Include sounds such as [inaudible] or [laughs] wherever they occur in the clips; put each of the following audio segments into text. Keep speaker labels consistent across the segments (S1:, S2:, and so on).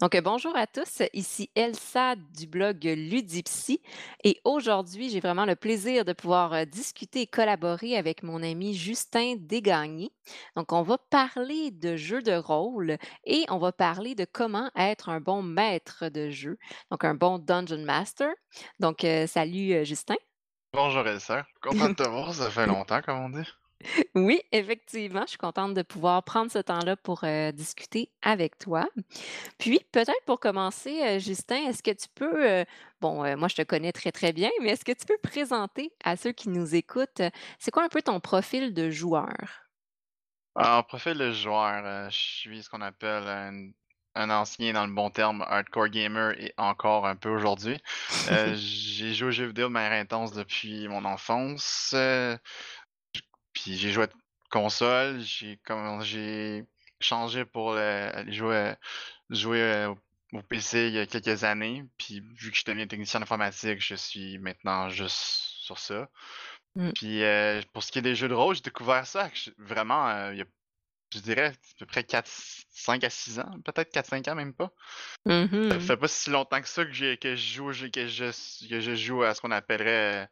S1: Donc, euh, bonjour à tous, ici Elsa du blog Ludipsy et aujourd'hui, j'ai vraiment le plaisir de pouvoir euh, discuter et collaborer avec mon ami Justin Desgagnés. Donc, on va parler de jeux de rôle et on va parler de comment être un bon maître de jeu, donc un bon Dungeon Master. Donc, euh, salut Justin.
S2: Bonjour Elsa, content de te voir, ça fait [laughs] longtemps comme on dit.
S1: Oui, effectivement, je suis contente de pouvoir prendre ce temps-là pour euh, discuter avec toi. Puis, peut-être pour commencer, euh, Justin, est-ce que tu peux, euh, bon, moi je te connais très très bien, mais est-ce que tu peux présenter à ceux qui nous écoutent, c'est quoi un peu ton profil de joueur?
S2: En profil de joueur, je suis ce qu'on appelle un, un ancien, dans le bon terme, hardcore gamer et encore un peu aujourd'hui. [laughs] J'ai joué aux jeux vidéo de manière intense depuis mon enfance. Puis j'ai joué à console, j'ai j'ai changé pour le- aller jouer, jouer euh, au PC il y a quelques années. Puis vu que je suis devenu technicien informatique, je suis maintenant juste sur ça.
S1: Mm.
S2: Puis euh, pour ce qui est des jeux de rôle, j'ai découvert ça vraiment euh, il y a, je dirais, à peu près 4, 5 à 6 ans, peut-être 4-5 ans, même pas. Ça
S1: Mhm.
S2: fait pas si longtemps que ça que, j'ai, que, je joue, que, je, que je joue à ce qu'on appellerait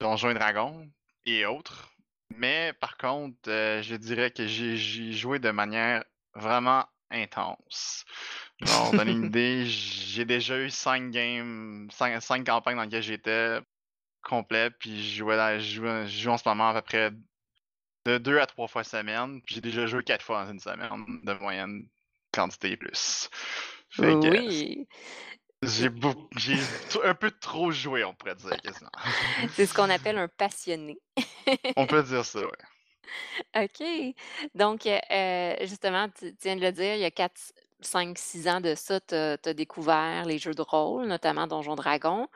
S2: Donjons et Dragons et autres. Mais par contre, euh, je dirais que j'ai, joué de manière vraiment intense. Pour donner une [laughs] idée, j'ai déjà eu 5 games, 5, campagnes dans lesquelles j'étais complet, puis je jouais, dans- je joue, je joue en ce moment à peu près de 2 à 3 fois semaine, puis j'ai déjà joué 4 fois dans une semaine de moyenne quantité plus. Fait
S1: Oui,
S2: j'ai un peu trop joué, on pourrait dire quasiment. [laughs]
S1: c'est ce qu'on appelle un passionné. [laughs]
S2: On peut dire ça, ouais.
S1: OK. Donc, euh, euh, justement, tu, viens de le dire, il y a 4, 5, 6 ans de ça, tu as, découvert les jeux de rôle, notamment Donjon Dragon.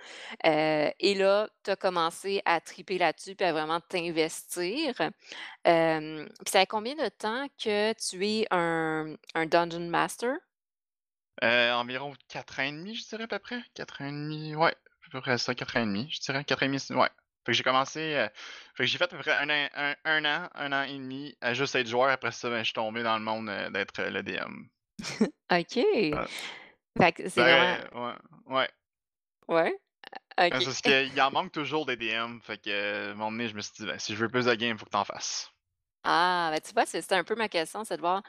S1: Euh, et là, tu as commencé à triper là-dessus puis à vraiment t'investir. Euh, puis ça fait combien de temps que tu es un, un Dungeon Master?
S2: Euh, environ 4 ans et demi, je dirais à peu près. 4 ans et demi, ouais, à peu près ça, 4 ans et demi, je dirais. 4 ans et demi, ouais. Fait que j'ai commencé, euh, fait que j'ai fait à peu près un an, un, un an, un an et demi à juste être joueur. Après ça, ben, je suis tombé dans le monde euh, d'être le DM. [laughs]
S1: OK.
S2: Ouais.
S1: Fait que c'est
S2: Ben,
S1: vraiment.
S2: ouais, ouais.
S1: Ouais.
S2: Ben,
S1: OK.
S2: c'est parce qu'il en manque toujours des DM. Fait que, à un moment donné, je me suis dit, ben, si je veux plus de game, faut que t'en fasses.
S1: Ah, ben, tu vois, c'est c'était un peu ma question, c'est de voir,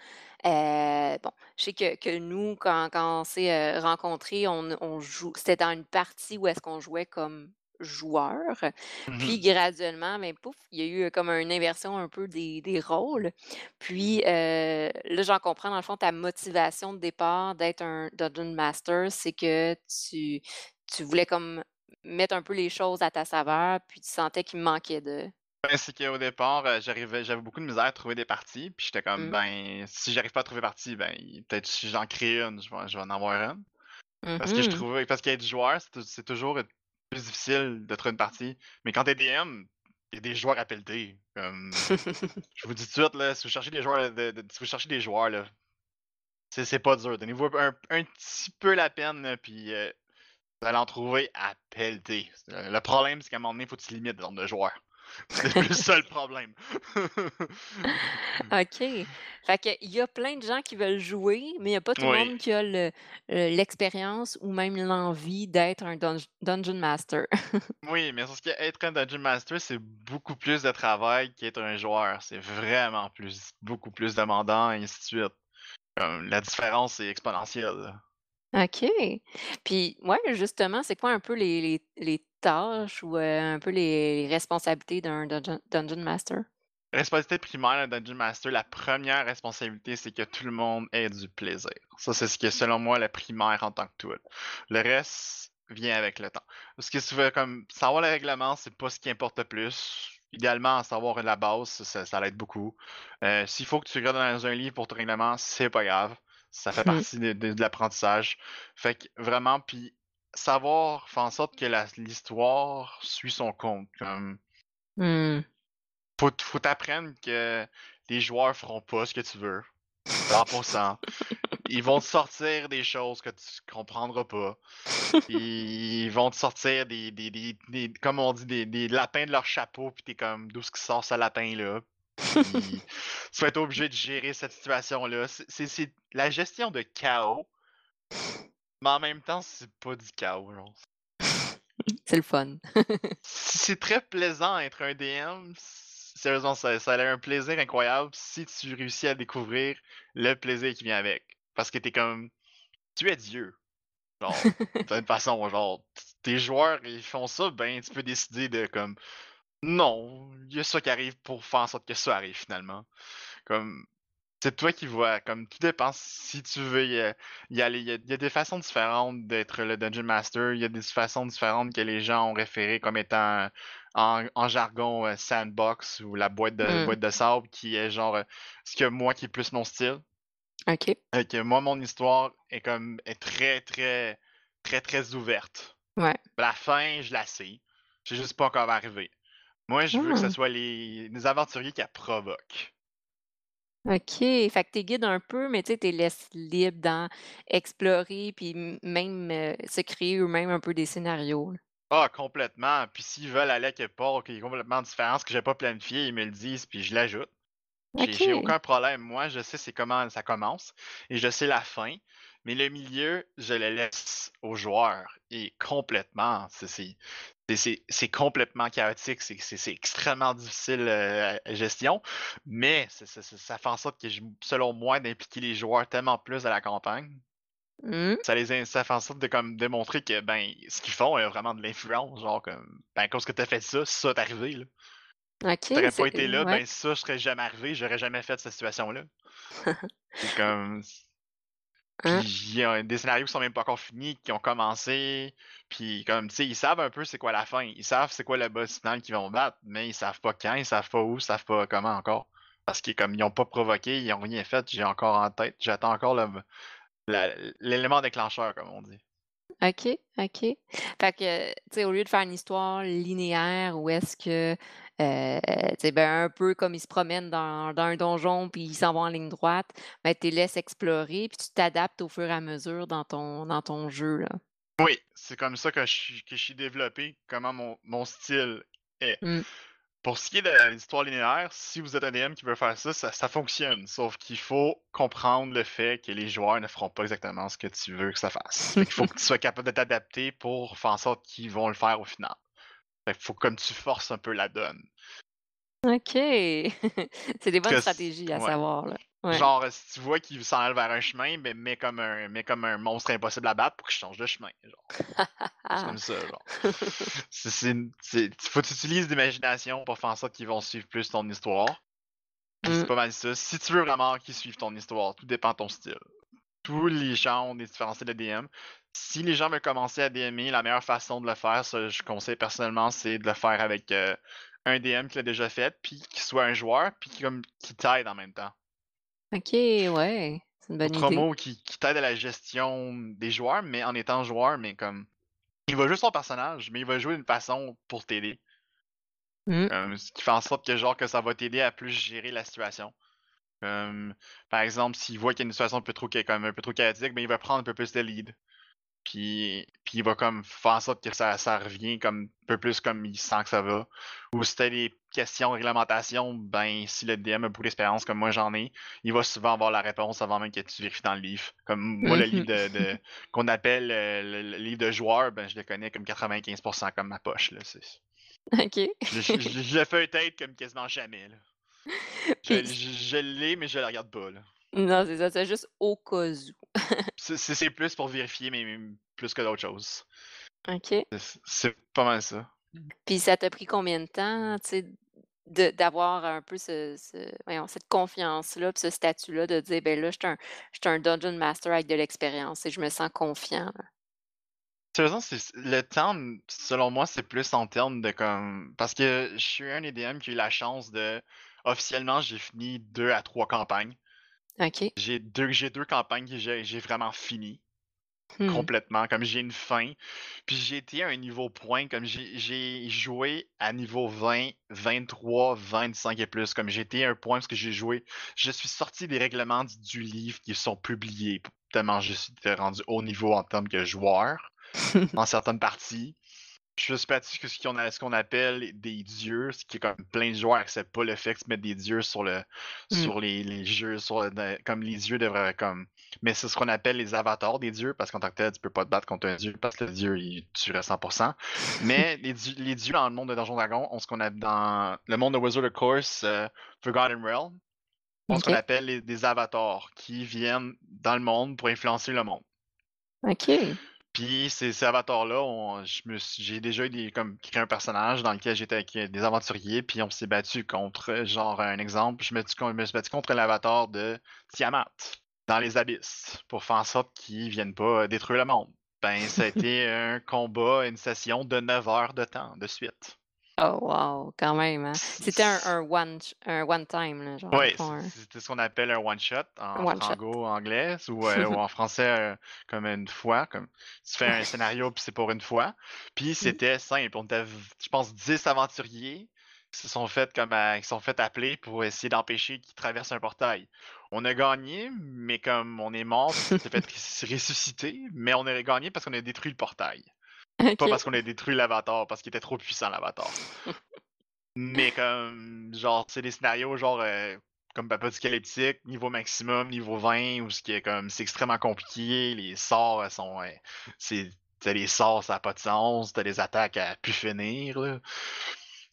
S1: heu, bon, je sais que que nous, quand quand on s'est, heu, rencontrés, on on joue c'était dans une partie où est-ce qu'on jouait comme joueurs, puis
S2: Mhm.
S1: graduellement, ben, pouf, il y a eu, heu, comme une inversion un peu des des rôles. Puis, heu, là, j'en comprends, dans le fond, ta motivation de départ d'être un dungeon master, c'est que tu tu voulais comme mettre un peu les choses à ta saveur, puis tu sentais qu'il manquait de
S2: c'est qu'au départ, euh, j'arrivais, j'avais beaucoup de misère à trouver des parties. Puis j'étais comme,
S1: mmh,
S2: ben, si j'arrive pas à trouver partie, ben, peut-être si j'en crée une, je vais, je vais en avoir une. Parce que je
S1: mmh
S2: trouvais, parce qu'être joueur, c'est tou- c'est toujours plus difficile de trouver une partie. Mais quand t'es DM, il y a des joueurs à pelleter. Comme, [laughs] je vous dis tout de suite, là, si vous cherchez des joueurs, de, de- si vous cherchez des joueurs, là, c'est c'est pas dur. Donnez-vous un, un petit peu la peine, là, puis euh, vous allez en trouver à pelleter. Le le problème, c'est qu'à un moment donné, il faut que tu limites le nombre de joueurs. [laughs] C'est le problème. [laughs]
S1: OK. Fait qu'il y a plein de gens qui veulent jouer, mais il y a pas tout le
S2: oui.
S1: monde qui a le l'expérience ou même l'envie d'être un dunge dungeon master. [laughs]
S2: Oui, mais ce qui être un Dungeon Master, c'est beaucoup plus de travail qu'être un joueur. C'est vraiment plus, beaucoup plus demandant, et ainsi de suite. Comme, la différence est exponentielle.
S1: OK. Puis ouais, justement, c'est quoi un peu les les les tâches ou, un peu les les responsabilités d'un dungeon dungeon master?
S2: Responsabilité primaire d'un Dungeon Master, la première responsabilité, c'est que tout le monde ait du plaisir. Ça, c'est ce qui est selon moi le primaire en tant que tout. Le reste vient avec le temps. Parce que souvent, comme savoir le règlement, c'est pas ce qui importe le plus. Idéalement, savoir la base, ça, ça, ça l'aide beaucoup. Euh, S'il faut que tu regardes dans un livre pour ton règlement, c'est pas grave. Ça fait
S1: Mmh.
S2: partie de, de- de l'apprentissage. Fait que vraiment, puis savoir faire en sorte que l'histoire suit son compte. Comme
S1: Mmh.
S2: faut, faut t'apprendre que les joueurs feront pas ce que tu veux. 100%. Ils vont te sortir des choses que tu comprendras pas. Ils vont te sortir des, des, des, des- comme on dit, des, des lapins de leur chapeau, puis t'es comme, d'où ce qui sort ce lapin-là? Tu vas [laughs] être obligé de gérer cette situation-là. C'est la gestion de chaos Mais en même temps, c'est pas du chaos, genre.
S1: C'est le fun. [laughs]
S2: C'est très plaisant être un DM. Sérieusement, ça, ça a l'air un plaisir incroyable si tu réussis à découvrir le plaisir qui vient avec. Parce que t'es comme. Tu es Dieu. Genre, [laughs] d'une façon, genre, tes joueurs, ils font ça, ben, tu peux décider de, comme, non, il y a ça qui arrive pour faire en sorte que ça arrive finalement. Comme, c'est toi qui vois, comme, tout dépend si tu veux y, aller. Il y, a, des façons différentes d'être le Dungeon Master, il y a des façons différentes que les gens ont référé comme étant en, jargon euh, sandbox ou la boîte de,
S1: Hmm.
S2: boîte de sable qui est genre, euh, ce que moi qui est plus mon style.
S1: OK.
S2: Fait que moi, mon histoire est comme est très, très, très, très ouverte.
S1: Ouais.
S2: La fin, je la sais. Je sais juste pas encore arrivé. Moi, je veux que ce
S1: Ah.
S2: soit les, les aventuriers qui la provoquent.
S1: OK. Fait que tu guides un peu, mais tu sais, laisses libres dans explorer puis même, heu, se créer eux-mêmes un peu des scénarios, là.
S2: Ah, complètement. Puis s'ils veulent aller à quelque part qui est complètement différent, ce que j'ai pas planifié, ils me le disent, puis je l'ajoute. J'ai aucun problème. Moi, je sais c'est comment ça commence et je sais la fin. Mais le milieu, je le laisse aux joueurs. Et complètement, c'est- c'est complètement chaotique, c'est extrêmement difficile euh, à gestion. Mais ça fait en sorte que, selon moi, d'impliquer les joueurs tellement plus à la campagne,
S1: Mmh.
S2: ça les ça fait en sorte de comme démontrer que ben ce qu'ils font a vraiment de l'influence. Genre comme ben à cause que t'as fait ça, ça t'est arrivé là.
S1: OK,
S2: Si t'aurais pas été là,
S1: ouais.
S2: ben ça, je serais jamais arrivé, j'aurais jamais fait cette situation-là. [laughs] C'est Puis
S1: Hein?
S2: il y a des scénarios qui sont même pas encore finis, qui ont commencé. Puis comme tu sais, ils savent un peu c'est quoi la fin. Ils savent c'est quoi le boss final qu'ils vont battre, mais ils savent pas quand, ils savent pas où, ils savent pas comment encore. Parce qu'ils comme ils ont pas provoqué, ils ont rien fait, j'ai encore en tête. J'attends encore l'élément déclencheur, comme on dit.
S1: OK, OK. Fait que, tu sais, au lieu de faire une histoire linéaire où est-ce que, sais, ben, un peu comme ils se promènent dans dans un donjon puis ils s'en vont en ligne droite, ben, tu les laisses explorer puis tu t'adaptes au fur et à mesure dans ton dans ton jeu, là.
S2: Oui, c'est comme ça que je suis que je suis développé, comment mon, mon style est.
S1: Mmh.
S2: Pour ce qui est de l'histoire linéaire, si vous êtes un DM qui veut faire ça, ça, ça fonctionne. Sauf qu'il faut comprendre le fait que les joueurs ne feront pas exactement ce que tu veux que ça fasse. Qu'il faut que tu sois capable de t'adapter pour faire en sorte qu'ils vont le faire au final. Fait qu'il faut comme tu forces un peu la donne.
S1: OK. [laughs] C'est des bonnes
S2: Que
S1: stratégies à
S2: ouais.
S1: savoir, là. Ouais.
S2: Genre, si tu vois qu'il s'en allent vers un chemin, ben mets comme un, mets comme un monstre impossible à battre pour qu'il change de chemin. Genre. C'est comme ça, genre. [laughs] C'est- c'est une- c'est- faut que tu utilises l'imagination pour faire en sorte qu'ils vont suivre plus ton histoire. C'est pas mal ça. Si tu veux vraiment qu'ils suivent ton histoire, tout dépend de ton style. Tous les gens ont des différents styles de DM. Si les gens veulent commencer à DMer, la meilleure façon de le faire, ça, je conseille personnellement, c'est de le faire avec euh, un DM qui l'a déjà fait, puis qui soit un joueur, puis qui, comme, qui t'aide en même temps.
S1: OK, ouais, c'est une bonne idée.
S2: Autrement, qui, qui t'aide à la gestion des joueurs, mais en étant joueur, mais comme. Il va jouer son personnage, mais il va jouer d'une façon pour t'aider.
S1: Mmh.
S2: Euh, ce qui fait en sorte que genre que ça va t'aider à plus gérer la situation. Comme, par exemple, s'il voit qu'il y a une situation un peu trop, comme un peu trop chaotique, ben, il va prendre un peu plus de lead. Puis, puis il va comme faire en sorte que ça, ça revient comme un peu plus comme il sent que ça va. Ou si t'as des questions de réglementation, ben si le DM a beaucoup d'expérience comme moi j'en ai, il va souvent avoir la réponse avant même que tu vérifies dans le livre. Comme moi, le livre de, de- [laughs] qu'on appelle euh, le, le livre de joueur, ben je le connais comme 95% comme ma poche. Là, c'est-
S1: OK.
S2: je, je, je- je le fais tête comme quasiment jamais. Là. Je,
S1: Puis
S2: je, je l'ai, mais je le regarde pas. Là.
S1: non, c'est ça, c'est juste au cas où. [laughs]
S2: C'est, plus pour vérifier, mais plus que d'autres choses.
S1: OK.
S2: C'est, pas mal ça.
S1: Puis ça t'a pris combien de temps, tu sais, d'avoir un peu ce ce voyons, cette confiance-là, ce statut-là de dire: «Ben là, je suis un un dungeon master avec de l'expérience et je me sens confiant, là».
S2: Sérieusement, le temps, selon moi, c'est plus en termes de comme. Parce que je suis un EDM qui a eu la chance de. Officiellement, j'ai fini deux à trois campagnes.
S1: OK.
S2: J'ai deux, j'ai deux campagnes que j'ai, j'ai vraiment fini.
S1: Mmh.
S2: complètement, comme j'ai une fin. Puis j'ai été à un niveau point, comme j'ai j'ai joué à niveau 20, 23, 25 et plus. Comme j'ai été à un point parce que j'ai joué. Je suis sorti des règlements du, du livre qui sont publiés, tellement je suis rendu haut niveau en termes que joueur [laughs] dans certaines parties. Je suis battu que ce qu'on a- ce qu'on appelle des dieux, ce qui est comme plein de joueurs acceptent pas le fait que tu mettes des dieux sur le
S1: Mm.
S2: sur les, les jeux, sur le- comme les dieux devraient comme. Mais c'est ce qu'on appelle les avatars des dieux, parce qu'en tant que tel, tu peux pas te battre contre un dieu, parce que le dieu il tuerait 100%. Mais [laughs] les, dieux, les dieux dans le monde de Donjon Dragon ont ce qu'on a dans le monde de Wizard of Course, euh, Forgotten Realm, ont ce qu'on appelle les- des avatars qui viennent dans le monde pour influencer le monde.
S1: OK.
S2: Puis ces, ces avatars-là, j'ai déjà eu des, comme, créé un personnage dans lequel j'étais avec euh, des aventuriers, puis on s'est battu contre, genre un exemple, je me, suis- je me suis battu contre l'avatar de Tiamat dans les abysses pour faire en sorte qu'ils viennent pas euh, détruire le monde. Ben, ça a [laughs] été un combat, une session de 9 heures de temps de suite.
S1: Oh, wow, quand même. Hein? C'était un, un one, un one time, là, genre.
S2: Oui,
S1: un-
S2: c'était ce qu'on appelle un en
S1: One shot.
S2: frango-anglais ou, euh, ou [laughs] en français euh, comme une fois. Comme, tu fais un scénario puis c'est pour une fois. Puis c'était simple. On était, je pense, 10 aventuriers qui se sont fait comme à- qui se sont fait appeler pour essayer d'empêcher qu'ils traversent un portail. On a gagné, mais comme on est mort, on s'est fait [laughs] res- ressusciter, mais on a gagné parce qu'on a détruit le portail. Pas parce qu'on a détruit l'avatar, parce qu'il était trop puissant l'avatar. [laughs] Mais comme, genre, c'est des scénarios genre euh, comme apocalyptique, niveau maximum, niveau 20, où ce qui est comme, c'est extrêmement compliqué, les sorts euh, sont, euh, c'est, t'as les sorts, ça n'a pas de sens, t'as des attaques à plus finir, là.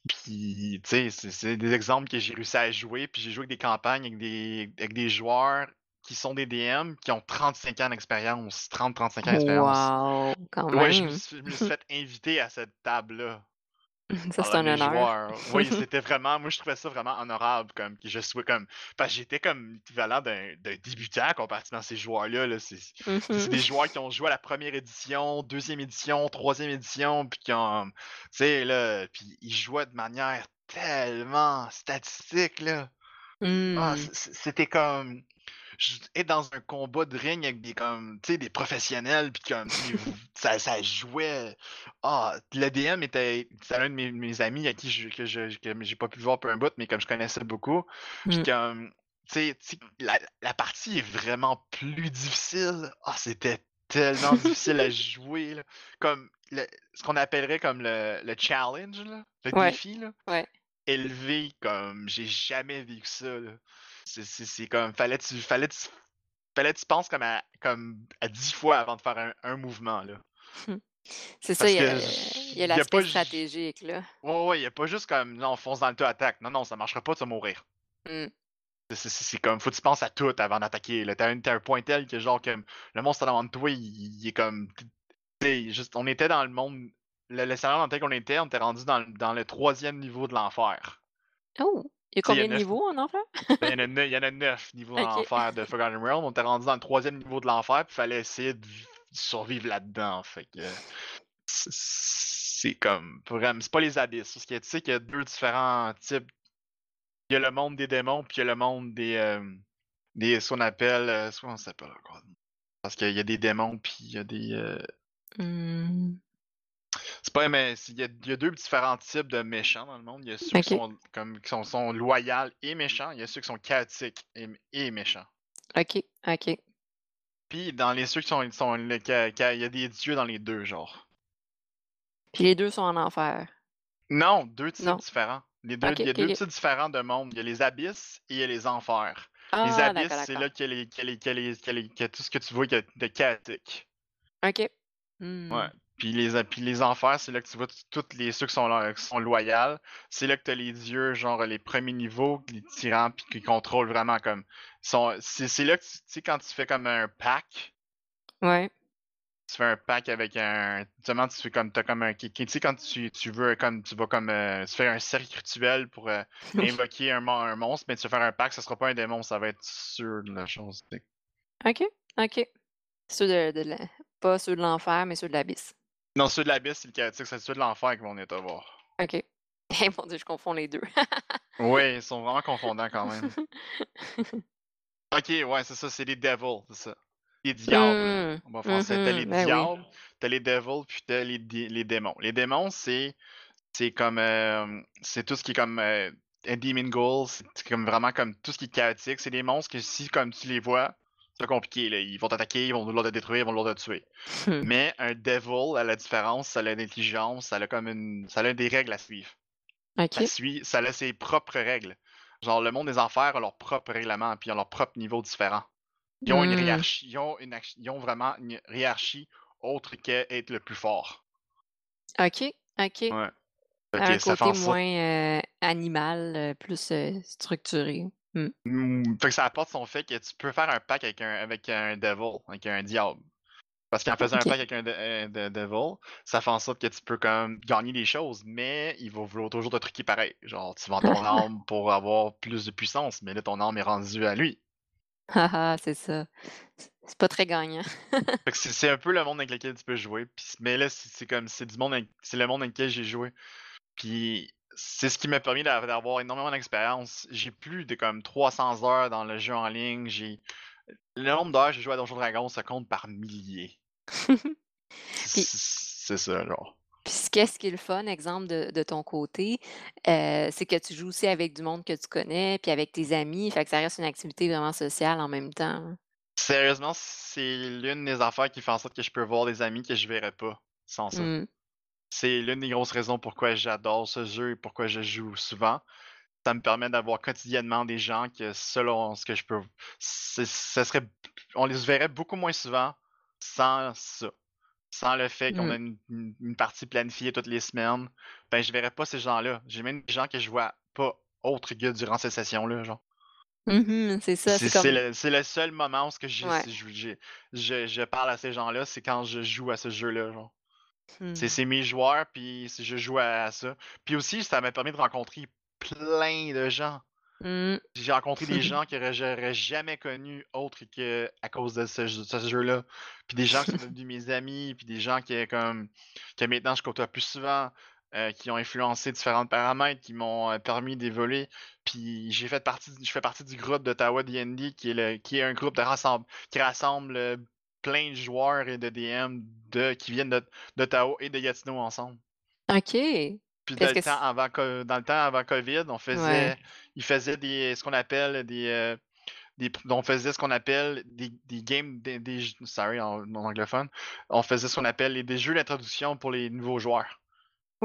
S2: Puis, tu sais, c'est- c'est des exemples que j'ai réussi à jouer, puis j'ai joué avec des campagnes avec des, avec des joueurs qui sont des DM qui ont 35 ans d'expérience, 30-35 ans d'expérience.
S1: Wow, quand
S2: Ouais, je me, suis, je me suis fait inviter à cette table-là. [laughs]
S1: Ça, c'est un honneur.
S2: joueurs. Oui, [laughs] c'était vraiment, moi je trouvais ça vraiment honorable, comme que je sois comme, parce que j'étais comme l'équivalent d'un débutant comparativement à ces joueurs-là. Là. C'est des joueurs qui ont joué à la première édition, deuxième édition, troisième édition, puis qui ont, tu sais, là, puis ils jouaient de manière tellement statistique, là. Ah, c- c'était comme être dans un combat de ring avec des comme tu sais des professionnels puis comme ça, ça jouait ah le DM était c'est un de mes, mes amis à qui je, que je que j'ai pas pu voir pour un bout mais comme je connaissais beaucoup puis
S1: Mm.
S2: comme tu sais la, la partie est vraiment plus difficile ah c'était tellement difficile à jouer là. comme le- ce qu'on appellerait comme le, le challenge là, le
S1: Ouais.
S2: défi là
S1: Ouais.
S2: Élevé comme j'ai jamais vécu ça. là. C'est- comme fallait tu fallait tu fallait tu penses comme à comme à dix fois avant de faire un, un mouvement là.
S1: C'est ça, il y a, il y a l'aspect stratégique, là.
S2: Ouais ouais, y a pas juste comme non, fonce dans le tas attaque. Non non, ça marchera pas, tu vas mourir.
S1: Mm.
S2: C'est- comme faut que tu penses à tout avant d'attaquer. T'as un, un point tel que genre comme le monstre devant de toi, il, il est comme tu sais, juste on était dans le monde le, le scénario dans lequel on était, on était rendu dans, le- dans le troisième niveau de l'enfer.
S1: Oh, il y a combien de niveaux en enfer? [laughs]
S2: Ben, Il y, en a neuf- y en a neuf niveaux dans
S1: Ok.
S2: l'enfer de Forgotten Realm. On était rendu dans le troisième niveau de l'enfer, puis il fallait essayer de vi- survivre là-dedans. Fait que c'est- comme vraiment. C'est pas les abysses. Parce que tu sais qu'il y a deux différents types. Il y a le monde des démons, puis il y a le monde des. euh, des ce qu'on appelle. euh, ce qu'on s'appelle encore? Parce qu'il y a des démons, puis il y a des. euh,
S1: Hmm.
S2: C'est pas mais il y, a, il y a deux différents types de méchants dans le monde. Il y a ceux qui sont comme qui sont, sont loyaux et méchants. Il y a ceux qui sont chaotiques et, et méchants.
S1: Ok, ok.
S2: Puis dans les ceux qui sont, sont le- il y a des dieux dans les deux genres.
S1: Puis les deux sont en enfer.
S2: Non, deux types
S1: Non.
S2: différents. Les deux, il y a deux types différents de monde. Il y a les abysses et il y a les enfers.
S1: Ah,
S2: les abysses, c'est là qu'il y a, tout ce que tu vois de chaotique.
S1: Ok. Hmm.
S2: Ouais. Puis les, puis les enfers, c'est là que tu vois tous les ceux qui sont, là- qui sont loyaux. C'est là que tu as les dieux, genre les premiers niveaux, les tyrans, puis qui contrôlent vraiment comme. C'est là que tu sais, quand tu fais comme un pack,
S1: Ouais.
S2: tu fais un pack avec un. Justement, tu fais comme. As comme un. Tu sais, quand tu, tu veux, comme. Tu vas comme. euh, tu fais un cercle rituel pour euh, [laughs] invoquer un, mon- un monstre, mais tu vas faire un pack, ça sera pas un démon, ça va être sûr de la chose.
S1: Ok, ok. Ceux de, de la- Pas ceux de l'enfer, mais ceux de l'abysse.
S2: Non, ceux de l'abysse, c'est le chaotique, c'est ceux de l'enfer qui vont venir te voir.
S1: Ok. [laughs] Eh mon dieu, je confonds les deux. [laughs]
S2: Oui, ils sont vraiment confondants quand même. [laughs] Ok, ouais, c'est ça, c'est les devils, c'est ça. Les diables.
S1: Hmm,
S2: En français, t'as les
S1: ben oui.
S2: diables, t'as les devils, puis t'as les, les démons. Les démons, c'est c'est comme euh, c'est tout ce qui est comme euh, un demon c'est comme vraiment comme tout ce qui est chaotique. C'est des monstres que si comme tu les vois, C'est pas compliqué, là. Ils vont t'attaquer, ils vont vouloir te détruire, ils vont vouloir te tuer. Mais un devil, à la différence, ça a une intelligence, ça a comme une. ça a des règles à suivre.
S1: OK.
S2: Ça, suit, ça a ses propres règles. Genre, le monde des enfers a leur propre règlement, puis ils ont leur propre niveau différent. Ils ont une
S1: Hmm.
S2: hiérarchie, ils ont, une, ils ont vraiment une hiérarchie autre qu'être le plus fort.
S1: OK, OK.
S2: Ouais.
S1: Un côté moins euh, animal, euh, plus euh, structuré. Hmm.
S2: Mm, Fait que ça apporte son fait que tu peux faire un pack avec un, avec un devil, avec un diable. Parce qu'en faisant un pack avec un, de- un de- devil, ça fait en sorte que tu peux comme gagner des choses, mais il va vouloir toujours te truquer pareil. Genre, tu vends ton [laughs] arme pour avoir plus de puissance, mais là, ton arme est rendue à lui.
S1: Haha, c'est ça. C'est pas très gagnant. [laughs]
S2: Fait que c'est un peu le monde avec lequel tu peux jouer. Mais là, c'est comme c'est du monde c'est le monde avec lequel j'ai joué. Puis c'est ce qui m'a permis d'a- d'avoir énormément d'expérience. J'ai plus de comme 300 heures dans le jeu en ligne. J'ai le nombre d'heures que j'ai joué à Donjon Dragon, ça compte par milliers. [laughs] C'est ça, genre.
S1: Puis ce- qu'est-ce qui est le fun, exemple, de, de ton côté, euh, c'est que tu joues aussi avec du monde que tu connais, puis avec tes amis, fait que ça reste une activité vraiment sociale en même temps. hein.
S2: Sérieusement, c'est l'une des affaires qui fait en sorte que je peux voir des amis que je verrais pas sans ça.
S1: Hmm.
S2: C'est l'une des grosses raisons pourquoi j'adore ce jeu et pourquoi je joue souvent. Ça me permet d'avoir quotidiennement des gens que selon ce que je peux. Ça serait. On les verrait beaucoup moins souvent sans ça. Sans le fait qu'on
S1: Mm.
S2: a une, une- une partie planifiée toutes les semaines. Ben je verrais pas ces gens-là. J'ai même des gens que je vois pas autres que durant ces sessions-là. Genre.
S1: Mhm, c'est ça,
S2: C'est
S1: comme...
S2: le, seul moment où ce que j'ai-
S1: Ouais.
S2: j'ai- j'ai- je, je parle à ces gens-là, c'est quand je joue à ce jeu-là. Genre.
S1: Hmm.
S2: C'est mes joueurs, puis je joue à, ça. Puis aussi, ça m'a permis de rencontrer plein de gens.
S1: Hmm.
S2: J'ai rencontré des [laughs] gens que j'aurais jamais connus autres que à cause de ce, jeu- ce jeu-là. Puis des gens qui sont [laughs] devenus mes amis, puis des gens qui comme que maintenant je côtoie plus souvent, euh, qui ont influencé différents paramètres, qui m'ont euh, permis d'évoluer. Puis j'ai fait partie, je fais partie du groupe d'Ottawa D&D, qui est le, qui est un groupe de rassemble, qui rassemble euh, plein de joueurs et de DM de, qui viennent de- d'Ottawa et de Gatineau ensemble.
S1: OK.
S2: Puis dans le, temps avant, co- dans le temps avant COVID, on faisait,
S1: Ouais.
S2: ils faisaient des, ce qu'on appelle des, euh, des, on faisait ce qu'on appelle des, des games, des, sorry en, en anglophone, on faisait ce qu'on appelle des jeux d'introduction pour les nouveaux joueurs.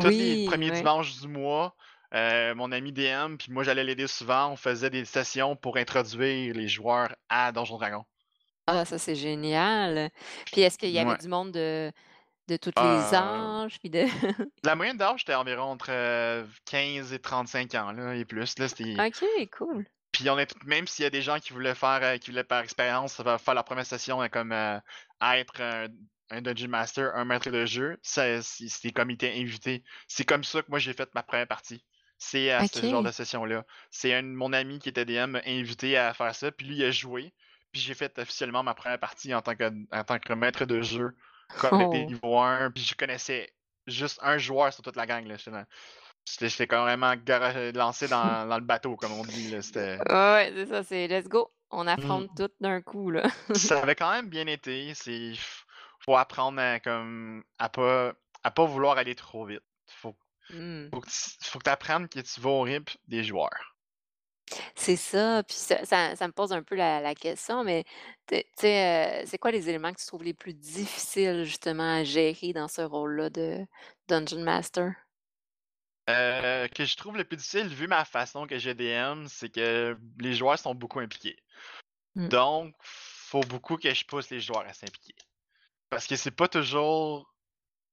S2: Tous les premiers
S1: ouais.
S2: dimanches du mois, euh, mon ami DM, puis moi j'allais l'aider souvent, on faisait des sessions pour introduire les joueurs à Donjon Dragon.
S1: Ah, ça, c'est génial. Puis est-ce qu'il y avait
S2: Ouais.
S1: du monde de, de tous
S2: Euh,
S1: les âges? Puis de... [laughs]
S2: La moyenne d'âge était environ entre euh, 15 et 35 ans, là, et plus. Là, c'était
S1: OK, cool.
S2: Puis on est même s'il y a des gens qui voulaient faire, euh, qui voulaient par expérience faire faire la première session euh, comme euh, être un, un Dungeon Master, un maître de jeu, ça, c'est- c'était comme il était invité. C'est comme ça que moi j'ai fait ma première partie. C'est à ce genre
S1: Ok.
S2: de session-là. C'est un de mon ami qui était DM m'a invité à faire ça, puis lui il a joué. Puis j'ai fait officiellement ma première partie en tant que, en tant que maître de jeu, comme
S1: Oh.
S2: des niveau 1, puis je connaissais juste un joueur sur toute la gang. là, J'étais carrément lancé dans, [laughs] dans le bateau, comme on dit. là.
S1: Ouais, c'est ça, c'est let's go. On
S2: Mm.
S1: affronte tout d'un coup, là.
S2: ça avait quand même bien été. C'est faut apprendre à comme à pas à pas vouloir aller trop vite. Faut
S1: Hmm.
S2: faut que tu faut que t'apprennes que tu vas au rythme des joueurs.
S1: C'est ça, puis ça, ça, ça me pose un peu la, la question, mais tu sais, euh, c'est quoi les éléments que tu trouves les plus difficiles justement à gérer dans ce rôle-là de Dungeon Master?
S2: Euh, que je trouve le plus difficile vu ma façon que j'ai DM, c'est que les joueurs sont beaucoup impliqués.
S1: Mm.
S2: Donc faut beaucoup que je pousse les joueurs à s'impliquer. Parce que c'est pas toujours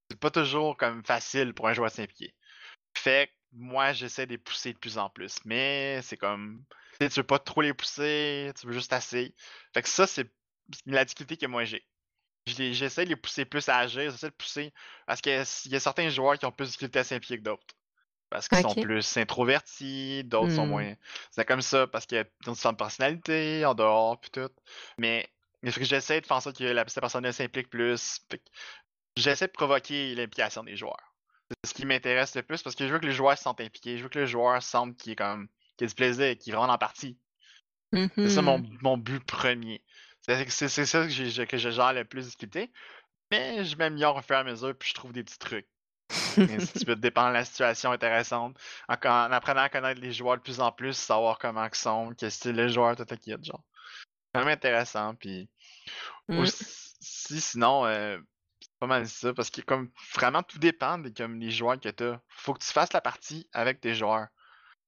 S2: c'est pas toujours comme facile pour un joueur de s'impliquer. Fait que moi, j'essaie de les pousser de plus en plus. Mais c'est comme. Tu sais, tu veux pas trop les pousser, tu veux juste assez. Fait que ça, c'est la difficulté que moi j'ai. J'essaie de les pousser plus à agir, j'essaie de pousser. Parce qu'il y a certains joueurs qui ont plus de difficulté à s'impliquer que d'autres. Parce qu'ils sont plus introvertis, d'autres sont
S1: Hmm.
S2: moins. C'est comme ça, parce qu'il y a une sorte de personnalité en dehors, puis tout. Mais il faut que j'essaie de faire en sorte que la, cette personne s'implique plus. J'essaie de provoquer l'implication des joueurs. C'est ce qui m'intéresse le plus parce que je veux que les joueurs se sentent impliqués. Je veux que le joueur sente qu'il est comme qu'il a du plaisir, qu'il rentre en partie. C'est ça mon,
S1: Mhm.
S2: mon but premier. C'est c'est- c'est ça que, j'ai- que je gère le plus difficulté. Mais je m'améliore au fur et à mesure puis je trouve des petits trucs. [laughs] Ainsi de suite, dépendant de la situation intéressante. En, en apprenant à connaître les joueurs de plus en plus, savoir comment ils sont, quel style les joueurs, tout genre. quand même intéressant. Puis
S1: Mmh.
S2: aussi, sinon, euh, c'est pas mal ça, parce que comme vraiment tout dépend de comme les joueurs que t'as. Faut que tu fasses la partie avec tes joueurs.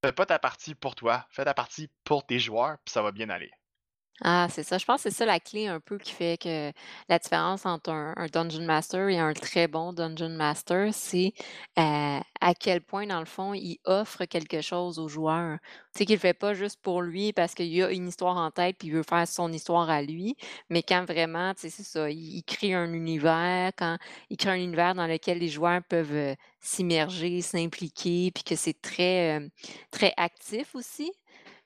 S2: Fais pas ta partie pour toi, fais ta partie pour tes joueurs, puis ça va bien aller.
S1: Ah, c'est ça. Je pense que c'est ça la clé un peu qui fait que la différence entre un, un Dungeon Master et un très bon Dungeon Master, c'est euh, à quel point, dans le fond, il offre quelque chose aux joueurs. Tu sais, qu'il ne le fait pas juste pour lui parce qu'il a une histoire en tête puis il veut faire son histoire à lui, mais quand vraiment, tu sais, c'est ça, il, il crée un univers, quand il crée un univers dans lequel les joueurs peuvent euh, s'immerger, s'impliquer, puis que c'est très, euh, très actif aussi.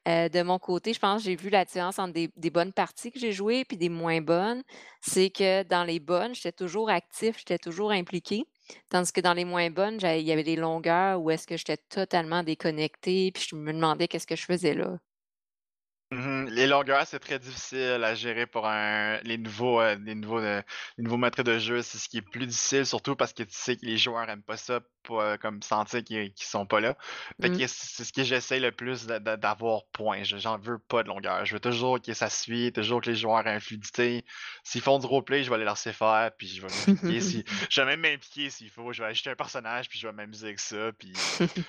S1: Heu, de mon côté, je pense que j'ai vu la différence entre des bonnes parties que j'ai jouées puis des moins bonnes. C'est que dans les bonnes, j'étais toujours actif, j'étais toujours impliqué, tandis que dans les moins bonnes, il y avait des longueurs où est-ce que j'étais totalement déconnectée, puis je me demandais qu'est-ce que je faisais là.
S2: Mhm. Les longueurs, c'est très difficile à gérer pour un, les nouveaux, euh, les nouveaux, euh, les nouveaux maîtres de jeu. C'est ce qui est plus difficile, surtout parce que tu sais que les joueurs aiment pas ça, pour, euh, comme sentir qu'ils qu'ils sont pas là. Que c'est ce que j'essaie le plus d'avoir point. Je- J'en veux pas de longueur. Je veux toujours que ça suit, toujours que les joueurs aient une fluidité. S'ils font du roleplay, je vais les laisser faire, puis je vais m'impliquer. Si, [laughs] je vais même m'impliquer s'il faut. Je vais acheter un personnage, puis je vais m'amuser avec ça, puis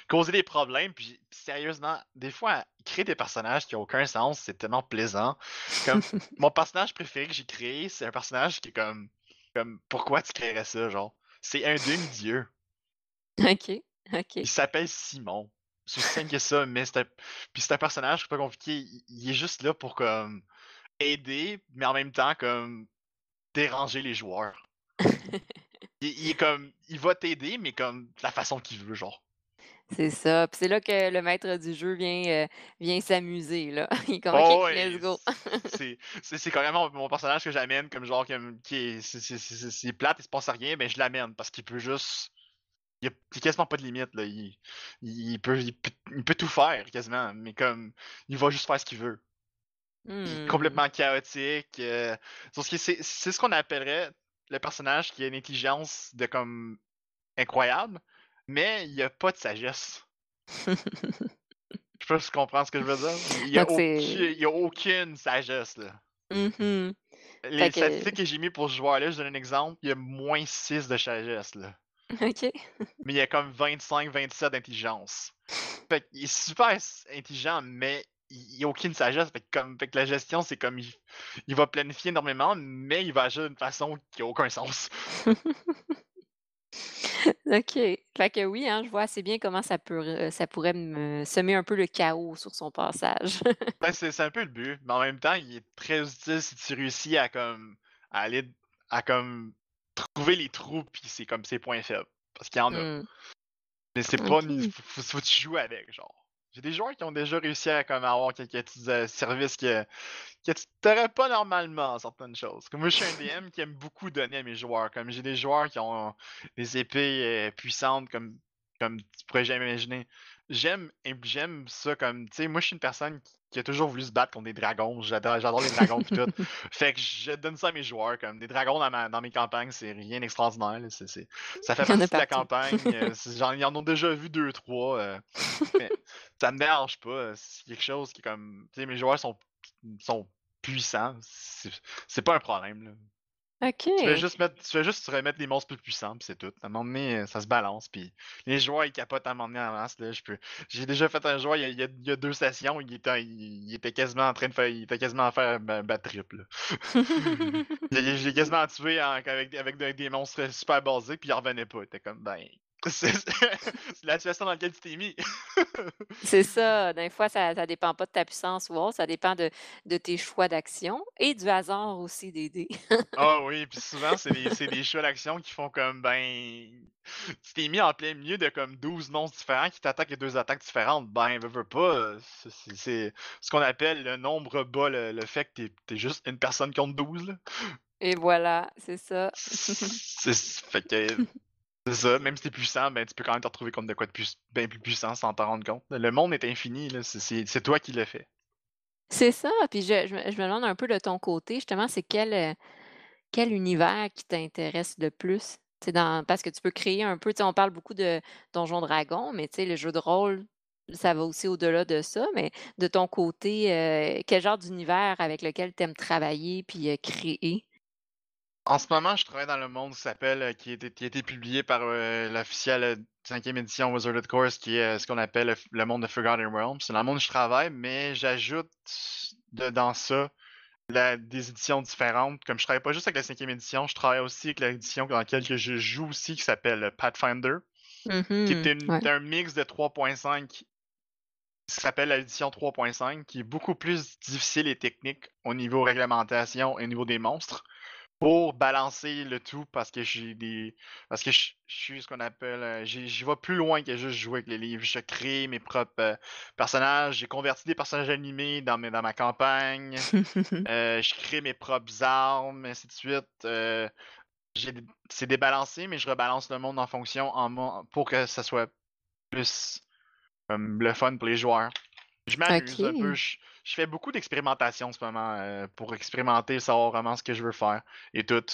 S2: causer des problèmes. Puis sérieusement, des fois, créer des personnages qui n'ont aucun sens, c'est tellement plaisant. Comme [laughs] mon personnage préféré que j'ai créé, c'est un personnage qui est comme, comme pourquoi tu créerais ça, genre? C'est un demi-dieu. [laughs]
S1: OK, OK.
S2: Il s'appelle Simon. C'est aussi simple que ça, mais c'est un... Puis c'est un personnage pas compliqué. Il, il est juste là pour comme aider, mais en même temps comme déranger les joueurs. [laughs] Il, il est comme, il va t'aider, mais comme de la façon qu'il veut, genre.
S1: C'est ça, puis c'est là que le maître du jeu vient, heu, vient s'amuser là. [laughs] Il est comme: «OK,
S2: Oh
S1: let's
S2: ouais,
S1: go». [laughs]
S2: c'est c'est c'est carrément mon personnage que j'amène comme genre comme qui est c'est c'est plate, il se passe rien, mais je l'amène parce qu'il peut juste il y a quasiment pas de limite là, il il peut il peut il peut tout faire quasiment, mais comme il va juste faire ce qu'il veut. Il est
S1: Mmh.
S2: complètement chaotique, c'est c'est ce qu'on appellerait le personnage qui a une intelligence de comme incroyable, mais il a pas de sagesse. [laughs] Je sais pas si tu comprends ce que je veux dire? Il y a aucun il aucune sagesse là.
S1: mmh
S2: Les
S1: que
S2: statistiques que j'ai mis pour ce joueur-là, je donne un exemple, il y a moins 6 de sagesse, là. [laughs]
S1: OK.
S2: Mais il y a comme 25-27 d'intelligence. Fait qu'il est super intelligent, mais il n'y a aucune sagesse. Fait que, comme, fait que la gestion, c'est comme il, il va planifier énormément, mais il va agir d'une façon qui n'a aucun sens. [laughs]
S1: OK. Fait que oui, hein, je vois assez bien comment ça peut r ça pourrait me semer un peu le chaos sur son passage. [laughs]
S2: Ben, c'est un peu le but, mais en même temps, il est très utile si tu réussis à comme à aller à comme trouver les trous puis c'est comme ses points faibles. Parce qu'il y en a.
S1: Mmh.
S2: Mais c'est pas faut faut faut que tu joues avec, genre. J'ai des joueurs qui ont déjà réussi à comme avoir quelques petits, heu, services que tu aurais pas normalement certaines choses. Comme moi, je suis un DM qui aime beaucoup donner à mes joueurs. Comme j'ai des joueurs qui ont des épées, heu, puissantes comme comme tu pourrais jamais imaginer. J'aime im j'aime ça comme tu sais, moi, je suis une personne qui qui a toujours voulu se battre contre des dragons. J'adore j'adore les dragons pis tout. [laughs] Fait que je donne ça à mes joueurs, comme des dragons dans ma dans mes campagnes, c'est rien d'extraordinaire, là. C'est c'est ça fait partie de la campagne, [laughs] c'est j'en ils en ont déjà vu deux trois heu, mais ça me dérange pas, heu, c'est quelque chose qui est comme tu sais, mes joueurs sont sont puissants, c'est c'est pas un problème, là. Tu fais
S1: OK.
S2: juste mettre tu juste remettre des monstres plus puissants, puis c'est tout. À un moment donné, ça se balance, puis les joueurs, ils capotent à un moment donné en masse, là, je peux j'ai déjà fait un joueur, il y a il y a il y a 2 sessions, il était il il était quasiment en train de faire il était quasiment à faire un bad trip, là. [laughs] Je l'ai je l'ai quasiment tué en avec des avec des monstres super basiques, puis il revenait pas. Il était comme: «Ben, [laughs] c'est la situation dans laquelle tu t'es mis». [laughs]
S1: C'est ça, des fois, ça ça dépend pas de ta puissance ou autre, ça dépend de de tes choix d'action et du hasard aussi des dés.
S2: Ah oui, puis souvent, c'est des des choix d'action qui font comme, ben, tu t'es mis en plein milieu de comme 12 monstres différents qui t'attaquent avec 2 attaques différentes. Ben, veux, veux pas, c'est ce qu'on appelle le nombre bas le le fait que tu es juste une personne contre 12 là.
S1: Et voilà, c'est ça.
S2: C'est fait que [laughs] c'est ça, même si tu puissant, ben, tu peux quand même te retrouver contre de quoi de plus bien plus puissant sans t'en rendre compte. Le monde est infini, c'est toi qui le fais.
S1: C'est ça, puis je je me demande un peu de ton côté, justement, c'est quel, heu, quel univers qui t'intéresse le plus? Dans parce que tu peux créer un peu on parle beaucoup de Donjons Dragons, mais le jeu de rôle, ça va aussi au-delà de ça, mais de ton côté, heu, quel genre d'univers avec lequel tu aimes travailler puis, heu, créer?
S2: En ce moment, je travaille dans le monde qui s'appelle, heu, qui a été qui a été publié par, heu, l'officielle, heu, 5e édition Wizard of the Coast, qui est, heu, ce qu'on appelle le monde de Forgotten Realms. C'est dans le monde où je travaille, mais j'ajoute dans ça, la des éditions différentes. Comme je travaille pas juste avec la 5e édition, je travaille aussi avec l'édition dans laquelle que je joue aussi, qui s'appelle, Pathfinder, qui est une
S1: Ouais.
S2: un mix de 3.5 ça s'appelle l'édition 3.5, qui est beaucoup plus difficile et technique au niveau réglementation et au niveau des monstres. Pour balancer le tout parce que j'ai des parce que je je suis ce qu'on appelle, heu, j'y vais plus loin que juste jouer avec les livres. Je crée mes propres, heu, personnages. J'ai converti des personnages animés dans mes dans ma campagne. Heu, [laughs] je crée mes propres armes, ainsi de suite. C'est débalancé, mais je rebalance le monde en fonction en pour que ça soit plus, comme le fun pour les joueurs. Je m'amuse un peu, je je fais beaucoup d'expérimentation en ce moment, heu, pour expérimenter, savoir vraiment ce que je veux faire et tout.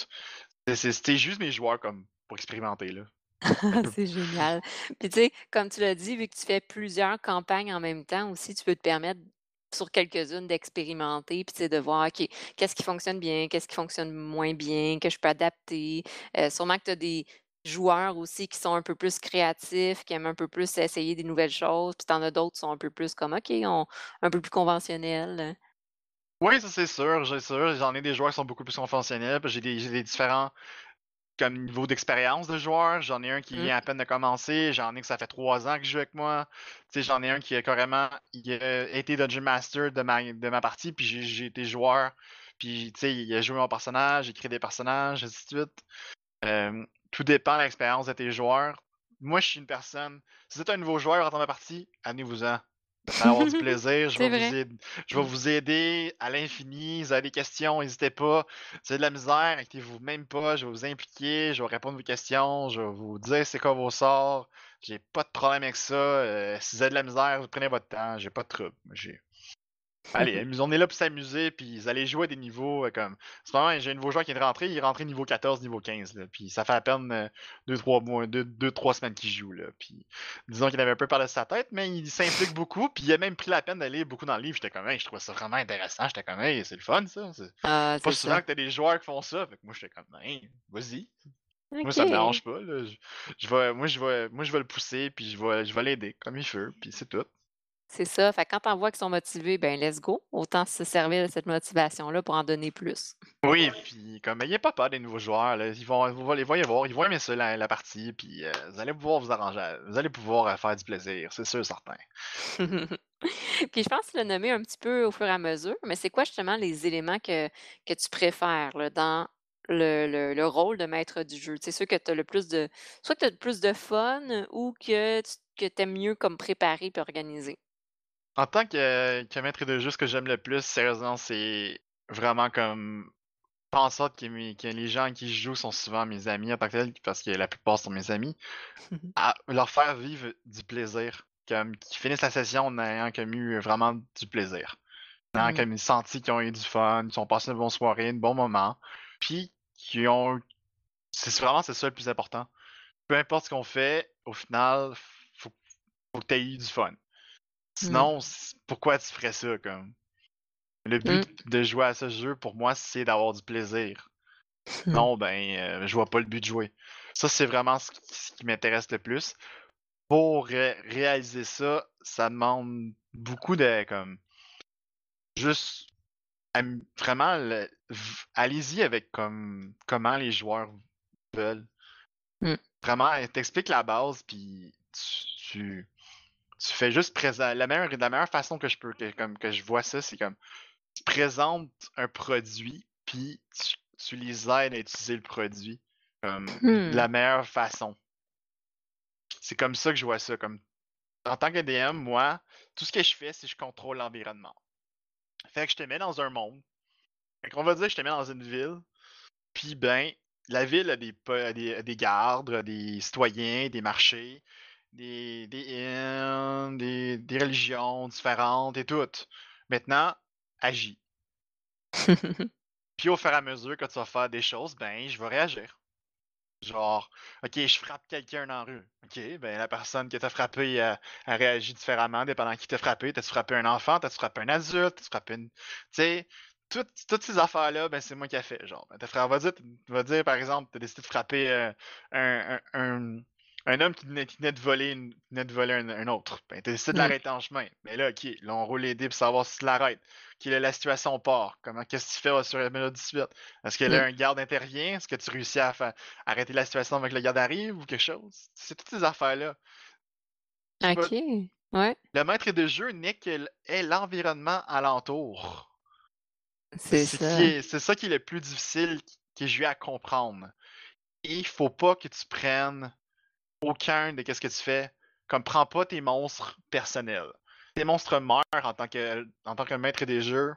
S2: C'est juste mes joueurs comme pour expérimenter là. [laughs]
S1: C'est génial. Puis tu sais, comme tu l'as dit, vu que tu fais plusieurs campagnes en même temps aussi, tu peux te permettre sur quelques-unes d'expérimenter, puis de voir, OK, qu'est-ce qui fonctionne bien, qu'est-ce qui fonctionne moins bien, que je peux adapter. Heu, sûrement que tu as des joueurs aussi qui sont un peu plus créatifs, qui aiment un peu plus essayer des nouvelles choses, puis tu en as d'autres qui sont un peu plus comme, OK, on un peu plus conventionnels.
S2: Oui, ça c'est sûr, j'ai sûr. J'en ai des joueurs qui sont beaucoup plus conventionnels, puis j'ai des différents comme niveau d'expérience de joueurs. J'en ai un qui
S1: Mmh.
S2: vient à peine de commencer, j'en ai que ça fait 3 ans qu'il joue avec moi. J'en ai un qui a carrément il a été Dungeon Master de ma de ma partie, puis j'ai été joueur, puis tu sais, il a joué mon personnage, j'ai créé des personnages, ainsi de suite. Hem, tout dépend de l'expérience de tes joueurs. Moi, je suis une personne si vous êtes un nouveau joueur dans ma partie, amenez-vous-en. Vous allez avoir du [laughs] plaisir, je vais vous
S1: vrai.
S2: aid je vais vous aider à l'infini. vous avez des questions, n'hésitez pas. Si vous avez de la misère, inquiétez-vous même pas, je vais vous impliquer, je vais répondre à vos questions, je vais vous dire c'est quoi vos sorts. J'ai pas de problème avec ça, heu, si vous avez de la misère, vous prenez votre temps, j'ai pas de trouble. J'ai Allez, on est là pour s'amuser, puis vous allez jouer à des niveaux, heu, comme en ce moment, j'ai un nouveau joueur qui est de rentrer, il est rentré niveau 14, niveau 15 là, puis ça fait à peine, heu, 2-3 mois, deux 2-3 semaines qu'il joue là, puis disons qu'il avait un peu parlé de sa tête, mais il s'implique beaucoup, puis il a même pris la peine d'aller beaucoup dans le livre. J'étais comme: «Hey», je trouvais ça vraiment intéressant, j'étais comme: «Hey, c'est le fun ça, c'est
S1: Ah,
S2: pas
S1: c'est
S2: souvent
S1: ça.
S2: que tu des joueurs qui font ça». Fait que moi, j'étais comme: «Ben, vas-y». Moi, ça me dérange pas là, je je vais moi je vais moi je vais le pousser, puis je vais je vais l'aider comme il veut, puis c'est tout.
S1: C'est ça. Fait que quand tu en vois qui sont motivés, ben let's go. Autant se servir de cette motivation-là pour en donner plus.
S2: Oui, puis comme ayez pas peur des nouveaux joueurs, là, ils vont vous voyez voir, ils vont aimer ça la la partie, puis, heu, vous allez pouvoir vous arranger vous allez pouvoir, heu, faire du plaisir, c'est sûr certain. [laughs]
S1: Puis je pense que tu l'as nommé un petit peu au fur et à mesure, mais c'est quoi justement les éléments que que tu préfères là, dans le le le rôle de maître du jeu? C'est sûr que tu as le plus de soit que tu as le plus de fun ou que tu que aimes mieux comme préparer puis organiser?
S2: En tant que que maître de jeu, ce que j'aime le plus, sérieusement, c'est vraiment comme faire en sorte que mes que les gens qui je joue sont souvent mes amis en tant que tels, parce que la plupart sont mes amis, [laughs] à leur faire vivre du plaisir, comme qu'ils finissent la session en ayant comme eu vraiment du plaisir. En
S1: Mmh.
S2: comme senti qu'ils ont eu du fun, qu'ils ont passé une bonne soirée, un bon moment, puis qu'ils ont c'est vraiment c'est ça le plus important. Peu importe ce qu'on fait, au final, faut faut que tu aies eu du fun. Sinon, c pourquoi tu ferais ça comme? Le but de jouer à ce jeu pour moi, c'est d'avoir du plaisir. [laughs] Non, ben, heu, je vois pas le but de jouer. Ça, c'est vraiment ce qui ce qui m'intéresse le plus. Pour ré réaliser ça, ça demande beaucoup de comme juste vraiment allez-y avec comme comment les joueurs veulent.
S1: Mmh.
S2: Vraiment, elle t'explique la base, puis tu tu tu fais juste présent la meilleure la meilleure façon que je peux que comme que je vois ça, c'est comme tu présentes un produit, puis tu tu les aides à utiliser le produit, comme la meilleure façon. C'est comme ça que je vois ça, comme en tant que DM, moi, tout ce que je fais, c'est que je contrôle l'environnement. Fait que je te mets dans un monde. Fait qu'on va dire que je te mets dans une ville, puis ben, la ville a des a des a des gardes, a des citoyens, des marchés, des des inns, des des religions différentes et tout. Maintenant, agis. [laughs] Puis au fur et à mesure que tu vas faire des choses, ben, je vais réagir. Genre, OK, je frappe quelqu'un dans la rue. OK, ben la personne qui t'a frappé a, a réagi différemment dépendant qui t'a frappé. T'as-tu frappé un enfant? T'as-tu frappé un adulte? T'as-tu frappé une. Tu sais, toutes, toutes ces affaires-là, ben c'est moi qui ai fait. Genre, ben, ta frère va dire, va dire, par exemple, t'as décidé de frapper euh, un, un, un, un homme qui venait, de voler, une- de voler un, un autre. Ben, t'as décidé de l'arrêter en chemin. Mais là, OK, là, on roule les dés pour savoir si tu l'arrêtes. Quelle est la situation part? Comment, qu'est-ce que tu fais? Sur la minute 18? Est-ce que là, un garde intervient? Est-ce que tu réussis à arrêter la situation avant que le garde arrive ou quelque chose? C'est toutes ces affaires-là.
S1: OK. Ouais,
S2: Le maître de jeu n'est que l- est l'environnement alentour.
S1: c'est ça.
S2: qui est- c'est ça qui est le plus difficile que j'ai eu à comprendre. Et il faut pas que tu prennes aucun de qu'est-ce que tu fais. Comme prends pas tes monstres personnels. Tes monstres meurent en tant que en tant que maître des jeux,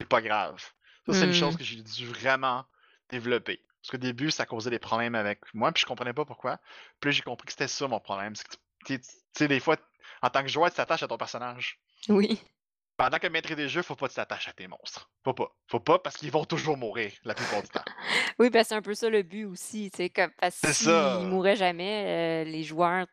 S2: c'est pas grave. Ça c'est une chose
S1: Mm.
S2: que j'ai dû vraiment développer. Parce qu'au début, ça causait des problèmes avec moi, puis je comprenais pas pourquoi. Puis là, j'ai compris que c'était ça mon problème. C'est que tu tu sais, des fois, en tant que joueur, tu t'attaches à ton personnage.
S1: Oui.
S2: Pendant que maître des jeux, faut pas que tu t'attaches à tes monstres. Faut pas. Faut pas parce qu'ils vont toujours mourir la plupart du temps. [laughs]
S1: Oui, ben, c'est un peu ça le but aussi, tu sais, comme parce mouraient jamais, euh, les joueurs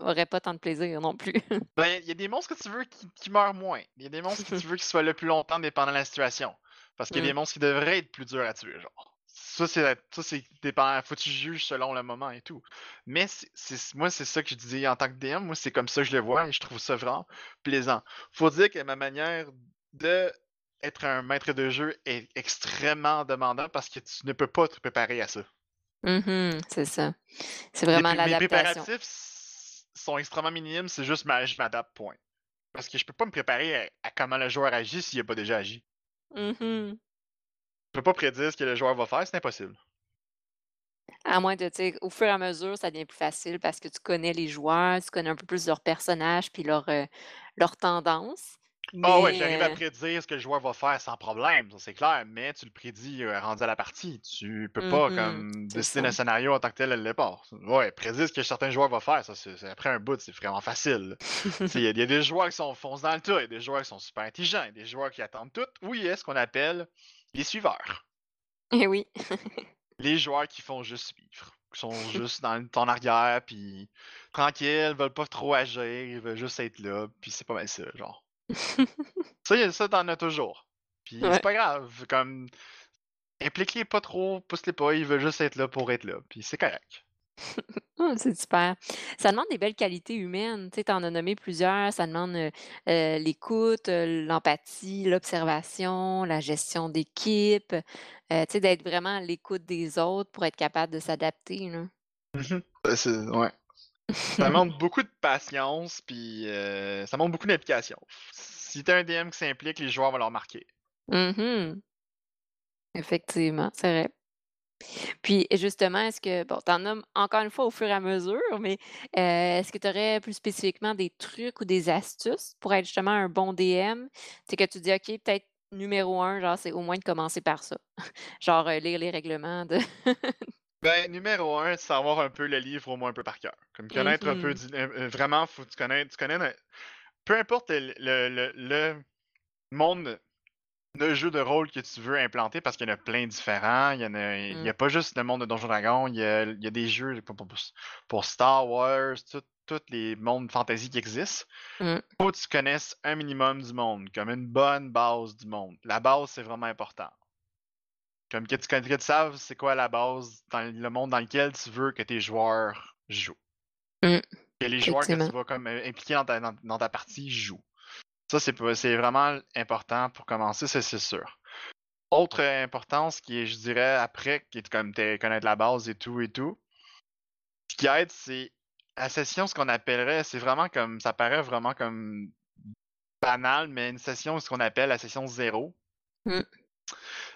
S1: auraient pas tant de plaisir non plus. [laughs]
S2: Ben, il y a des monstres que tu veux qui, qui meurent moins. Il y a des monstres que tu [laughs] veux qu'ils soient le plus longtemps dépendant de la situation. Parce qu'il y a des monstres qui devraient être plus durs à tuer, genre. Ça, c'est ça, c'est dépendant. Faut que tu juges selon le moment et tout. Mais c'est, c'est- moi, c'est ça que je dis en tant que DM. Moi, c'est comme ça que je le vois et je trouve ça vraiment plaisant. Faut dire que ma manière de être un maître de jeu est extrêmement demandant parce que tu ne peux pas te préparer à ça.
S1: Mhm, c'est ça. C'est
S2: Les
S1: vraiment l'adaptation.
S2: préparatifs s- sont extrêmement minimes, c'est juste ma, je m'adapte, point. Parce que je peux pas me préparer à, à comment le joueur agit s'il a pas déjà agi.
S1: Mhm.
S2: Peux pas prédire ce que le joueur va faire, c'est impossible.
S1: À moins de, tu au fur et à mesure, ça devient plus facile parce que tu connais les joueurs, tu connais un peu plus leurs personnages puis leurs euh, tendances.
S2: Ah ouais, j'arrive à
S1: euh,
S2: prédire ce que le joueur va faire sans problème, c'est clair, mais tu le prédis euh, rendu à la partie. Tu peux pas
S1: mhm,
S2: comme décider d'un scénario en tant que tel à le départ. Ouais, prédire ce que certains joueurs vont faire, ça c'est après un bout, c'est vraiment facile. Il y, a il y a des [laughs] joueurs qui sont foncent dans le tas, il y a des joueurs qui sont super intelligents, il y a des joueurs qui attendent tout. Oui, il y a ce qu'on appelle les suiveurs.
S1: Eh oui. [laughs]
S2: les joueurs qui font juste suivre, qui sont juste dans ton arrière, puis tranquilles, veulent pas trop agir, ils veulent juste être là, puis c'est pas mal ça, genre. [laughs] Ça, y a- ça t'en as toujours. Puis
S1: Ouais.
S2: c'est pas grave, comme implique-les pas trop, pousse-les pas, ils veulent juste être là pour être là, puis c'est correct.
S1: Oh, c'est super. Ça demande des belles qualités humaines. Tu sais, t'en as nommé plusieurs. Ça demande euh, euh, l'écoute, euh, l'empathie, l'observation, la gestion d'équipe. euh, tu sais, d'être vraiment à l'écoute des autres pour être capable de s'adapter. là.
S2: Mhm. C'est- ouais. Ça demande [laughs] beaucoup de patience, puis euh, ça demande beaucoup d'implication. Si t'as un DM qui s'implique, les joueurs vont leur marquer.
S1: Mhm. Effectivement, c'est vrai. Puis justement, est-ce que, bon, t'en as encore une fois au fur et à mesure, mais euh, est-ce que tu aurais plus spécifiquement des trucs ou des astuces pour être justement un bon DM? C'est que tu dis, OK, peut-être numéro un, genre, c'est au moins de commencer par ça. [laughs] Genre, euh, lire les règlements de. [laughs]
S2: Ben, numéro un, savoir un peu le livre au moins un peu par cœur. Comme connaître un peu, du- euh, vraiment, faut que tu connais, tu connais, peu importe le, le, le- le monde de jeu de rôle que tu veux implanter, parce qu'il y en a plein différents, il y en a, y
S1: Mm.
S2: a pas juste le monde de Donjons Dragons, il y a, il y a des jeux pour, pour- pour Star Wars, tous les mondes fantasy qui existent.
S1: Mm.
S2: Faut que tu connaisses un minimum du monde, comme une bonne base du monde. La base, c'est vraiment important. Comme que tu, que tu saves c'est quoi la base dans le monde dans lequel tu veux que tes joueurs jouent.
S1: Mm.
S2: Que les joueurs que tu vas comme euh, impliquer dans ta, dans, dans ta partie jouent. Ça, c'est vraiment important pour commencer, ça, c'est sûr. Autre importance qui est, je dirais, après, qui est comme connaître la base et tout et tout, ce qui aide, c'est la session, ce qu'on appellerait, c'est vraiment comme, ça paraît vraiment comme banal, mais une session, ce qu'on appelle la session zéro.
S1: Mm.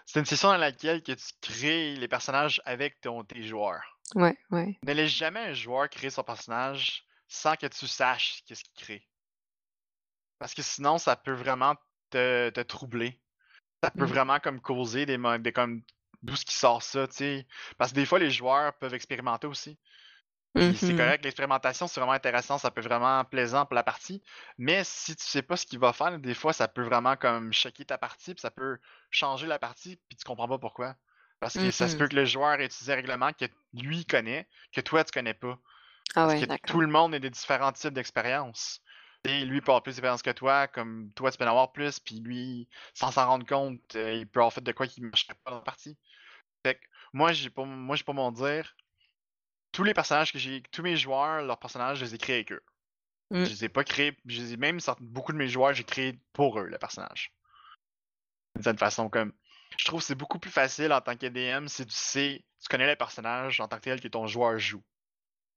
S2: C'est une session dans laquelle que tu crées les personnages avec ton, tes joueurs.
S1: Ouais, ouais.
S2: Ne laisse jamais un joueur créer son personnage sans que tu saches qu'est-ce qu'il crée. Parce que sinon, ça peut vraiment te, te troubler. Ça peut
S1: Mm.
S2: vraiment comme causer des, comme d'où ce qui sort ça, tu sais. Parce que des fois, les joueurs peuvent expérimenter aussi. C'est
S1: Mhm.
S2: correct, l'expérimentation, c'est vraiment intéressant, ça peut être vraiment plaisant pour la partie. Mais si tu sais pas ce qu'il va faire, des fois, ça peut vraiment comme choquer ta partie, puis ça peut changer la partie, puis tu comprends pas pourquoi. Parce que ça se
S1: Mmh
S2: peut que le joueur utilise un règlement que lui connaît, que toi tu connais pas.
S1: Ah
S2: Parce
S1: ouais,
S2: que tout le monde a des différents types d'expériences. Lui peut avoir plus d'expérience que toi, comme toi tu peux en avoir plus, puis lui, sans s'en rendre compte, euh, il peut avoir fait de quoi qui ne marcherait pas dans la partie. Fait que moi j'ai pas moi j'ai pas mon dire. Tous les personnages que j'ai. Tous mes joueurs, leurs personnages, je les ai créés avec eux.
S1: Mmh.
S2: Je les ai pas créés. Je les ai même beaucoup de mes joueurs, j'ai créé pour eux le personnage. D'une certaine façon, comme. Je trouve que c'est beaucoup plus facile en tant que DM si tu sais, tu connais le personnage en tant que tel que ton joueur joue.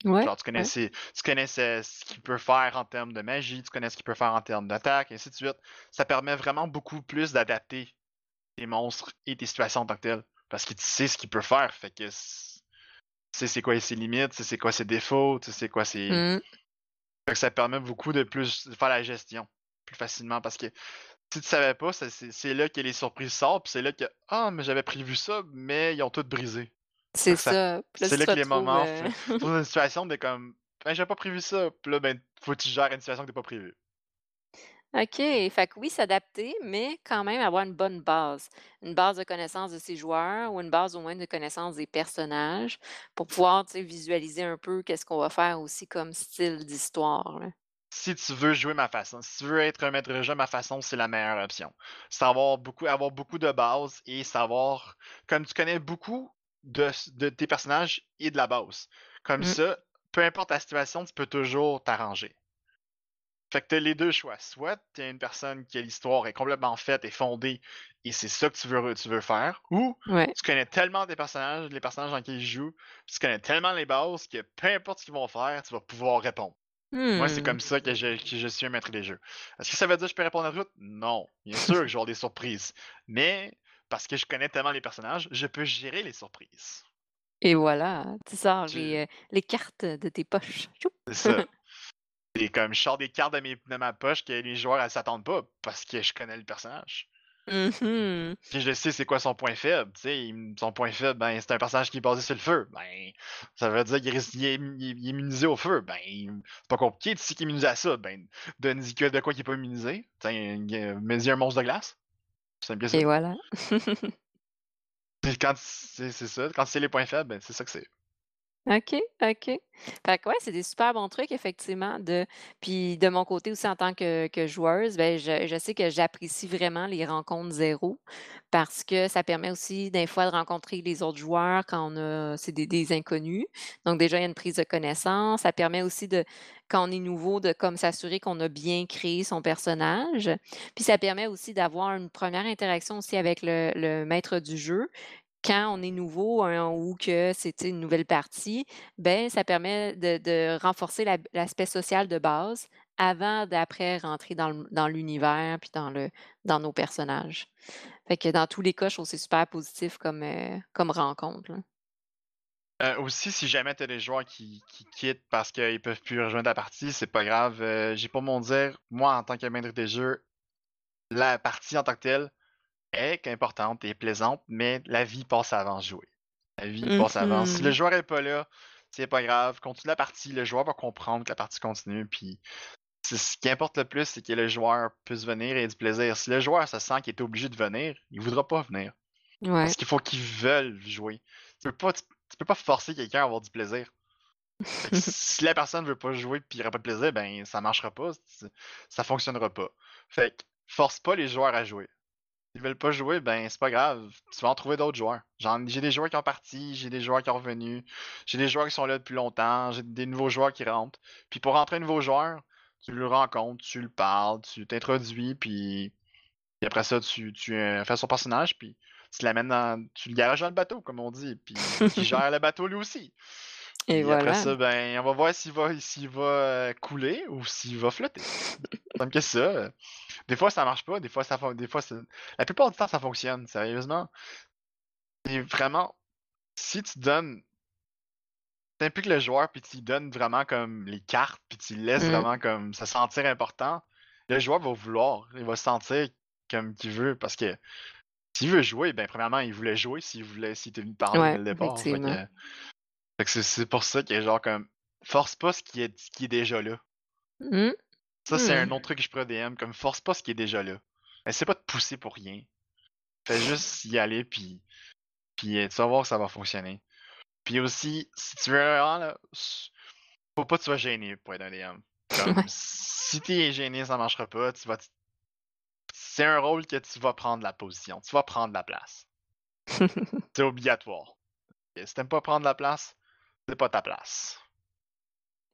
S1: Ouais,
S2: Genre, tu connais,
S1: ouais.
S2: ses- tu connais ce, ce qu'il peut faire en termes de magie, tu connais ce qu'il peut faire en termes d'attaque, et ainsi de suite. Ça permet vraiment beaucoup plus d'adapter tes monstres et tes situations en tant que telles. Parce que tu sais ce qu'il peut faire. Fait que tu sais c'est quoi ses limites, tu sais c'est quoi ses défauts, tu sais c'est quoi ses. Fait que ça permet beaucoup de plus de faire la gestion plus facilement. Parce que si tu savais pas, c'est là que les surprises sortent, puis c'est là que Ah, mais j'avais prévu ça, mais ils ont tout brisé.
S1: C'est
S2: ça- c'est là que les moments.
S1: euh,
S2: Tu [laughs] une situation de comme Ben j'avais pas prévu ça. Puis là, ben, faut que tu gères une situation que t'as pas prévue.
S1: OK, fait que oui, s'adapter, mais quand même avoir une bonne base. Une base de connaissance de ses joueurs ou une base au moins de connaissance des personnages pour pouvoir, visualiser un peu qu'est-ce qu'on va faire aussi comme style d'histoire.
S2: Si tu veux jouer ma façon, si tu veux être un maître de jeu ma façon, c'est la meilleure option. C'est avoir beaucoup, avoir beaucoup de base et savoir, comme tu connais beaucoup de, de tes personnages et de la base. Comme
S1: Mmh.
S2: ça, peu importe la situation, tu peux toujours t'arranger. Fait que t'as les deux choix. Soit t'es une personne qui a l'histoire est complètement faite et fondée et c'est ça que tu veux, tu veux faire, ou
S1: Ouais.
S2: tu connais tellement tes personnages, les personnages dans lesquels ils jouent, tu connais tellement les bases que peu importe ce qu'ils vont faire, tu vas pouvoir répondre. Moi, c'est
S1: Mmh.
S2: comme ça que je, que je suis un maître des jeux. Est-ce que ça veut dire que je peux répondre à tout? Non. Bien sûr que je vais avoir des surprises. Mais parce que je connais tellement les personnages, je peux gérer les surprises.
S1: Et voilà, tu sors
S2: Tu-
S1: les, euh, les cartes de tes poches.
S2: C'est ça. [laughs] Et comme je sors des cartes de, mes- de ma poche que les joueurs ne s'attendent pas parce que je connais le personnage.
S1: Mhm.
S2: Puis je sais c'est quoi son point faible. Il- son point faible, ben, c'est un personnage qui est basé sur le feu. Ben, ça veut dire qu'il est, il est- il il immunisé au feu. Ben, c'est pas compliqué. Tu sais qu'il est immunisé à ça. Ben, donne que de quoi qu'il est pas immunisé. Tiens, mets-y un monstre de glace. C'est que ça.
S1: Et voilà. [laughs]
S2: Puis Quand c'est c'est ça, quand c'est les points faibles, ben, c'est ça que c'est.
S1: OK, OK. Fait que ouais, c'est des super bons trucs effectivement de puis de mon côté aussi en tant que joueuse, ben je sais que j'apprécie vraiment les rencontres zéro parce que ça permet aussi des fois de rencontrer les autres joueurs quand on a c'est des inconnus. Donc déjà, il y a une prise de connaissance. Ça permet aussi de quand on est nouveau, de comme s'assurer qu'on a bien créé son personnage. Puis ça permet aussi d'avoir une première interaction aussi avec le maître du jeu quand on est nouveau, hein, ou que c'est, tu une nouvelle partie, ben ça permet de renforcer l'aspect social de base avant d'après rentrer dans l'univers puis dans nos personnages. Fait que dans tous les cas, je trouve c'est super positif comme, comme rencontre.
S2: Euh, aussi, si jamais t'as des joueurs qui, qui quittent parce qu'ils peuvent plus rejoindre la partie, c'est pas grave. euh, J'ai pas mon dire. Moi, en tant que maître des jeux, la partie en tant que telle est importante et plaisante, mais la vie passe avant de jouer. La vie passe avant. Si le
S1: Mmh
S2: joueur est pas là, c'est pas grave. Continue la partie. Le joueur va comprendre que la partie continue. Puis c'est ce qui importe le plus, c'est que le joueur puisse venir et ait du plaisir. Si le joueur se sent qu'il est obligé de venir, il voudra pas venir.
S1: Ouais.
S2: Parce qu'il faut qu'ils veulent jouer. Tu peux pas, tu, tu peux pas forcer quelqu'un à avoir du plaisir. [laughs] Si la personne veut pas jouer puis il aura pas de plaisir, ben ça marchera pas. Ça fonctionnera pas. Fait que force pas les joueurs à jouer. S'ils veulent pas jouer, ben c'est pas grave. Tu vas en trouver d'autres joueurs. J'ai des joueurs qui ont parti, j'ai des joueurs qui sont revenus, j'ai des joueurs qui sont là depuis longtemps, j'ai des nouveaux joueurs qui rentrent. Puis pour rentrer un nouveau joueur, tu le rencontres, tu le parles, tu t'introduis, puis, puis après ça, tu, tu euh, fais son personnage, puis tu l'amènes dans. Tu le garages dans le bateau, comme on dit, puis il gère le bateau lui aussi.
S1: Et
S2: après ça, ben, on va voir s'il va, s'il va euh, couler ou s'il va flotter. Comme que ça. euh, Des fois, ça marche pas. Des fois, ça des fois, ça- la plupart du temps, ça fonctionne. Sérieusement. Et vraiment, si tu donnes, t'impliques le joueur puis tu lui donnes vraiment comme les cartes puis tu laisses
S1: Mmh.
S2: vraiment comme se sentir important, le joueur va vouloir. Il va se sentir comme qu'il veut parce que s'il veut jouer, ben premièrement, il voulait jouer s'il voulait, s'il était venu parler
S1: Ouais,
S2: dès le départ. Fait que, c'est c'est pour ça que genre comme force pas ce qui est, ce qui est déjà là.
S1: Mmh.
S2: Ça, c'est un
S1: Mmh.
S2: autre truc que je pourrais DM, comme force pas ce qui est déjà là. Essaie pas de pousser pour rien. Fais juste [laughs] y aller puis, puis euh, tu vas voir que ça va fonctionner. Puis aussi, si tu veux vraiment, là, faut pas que tu sois gêné pour être un DM. Comme,
S1: Ouais.
S2: si t'es gêné, ça marchera pas. Tu vas, t- c'est un rôle que tu vas prendre la position. Tu vas prendre la place. [laughs] C'est obligatoire. Et si t'aimes pas prendre la place, c'est pas ta place.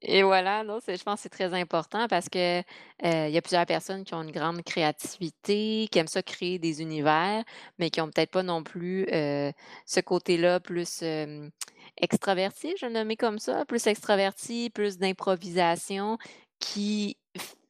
S1: Et voilà, non, je pense que c'est très important parce que, heu, il y a plusieurs personnes qui ont une grande créativité, qui aiment ça créer des univers, mais qui ont peut-être pas non plus, heu, ce côté-là plus, hem, extraverti, je le nommer comme ça, plus extraverti, plus d'improvisation qui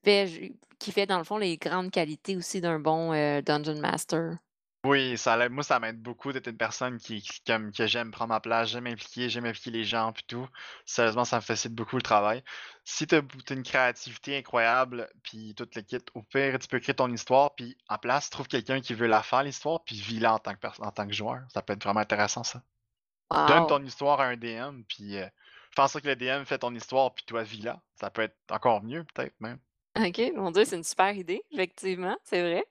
S1: fait qui fait dans le fond les grandes qualités aussi d'un bon, dungeon master.
S2: Oui, ça. Moi, ça m'aide beaucoup d'être une personne qui, qui- comme, que j'aime prendre ma place, j'aime impliquer, j'aime impliquer les gens puis tout. Sérieusement, ça me facilite beaucoup le travail. Si tu as une créativité incroyable, puis toute le kit, au pire, tu peux créer ton histoire, puis en place, trouve quelqu'un qui veut la faire, l'histoire, puis vis-la en tant que perso- en tant que joueur. Ça peut être vraiment intéressant, ça. Donne
S1: Wow!
S2: ton histoire à un DM, puis euh, fais en sorte que le DM fait ton histoire, puis toi, vis-la. Ça peut être encore mieux, peut-être même.
S1: OK, mon Dieu, c'est une super idée, effectivement, c'est vrai.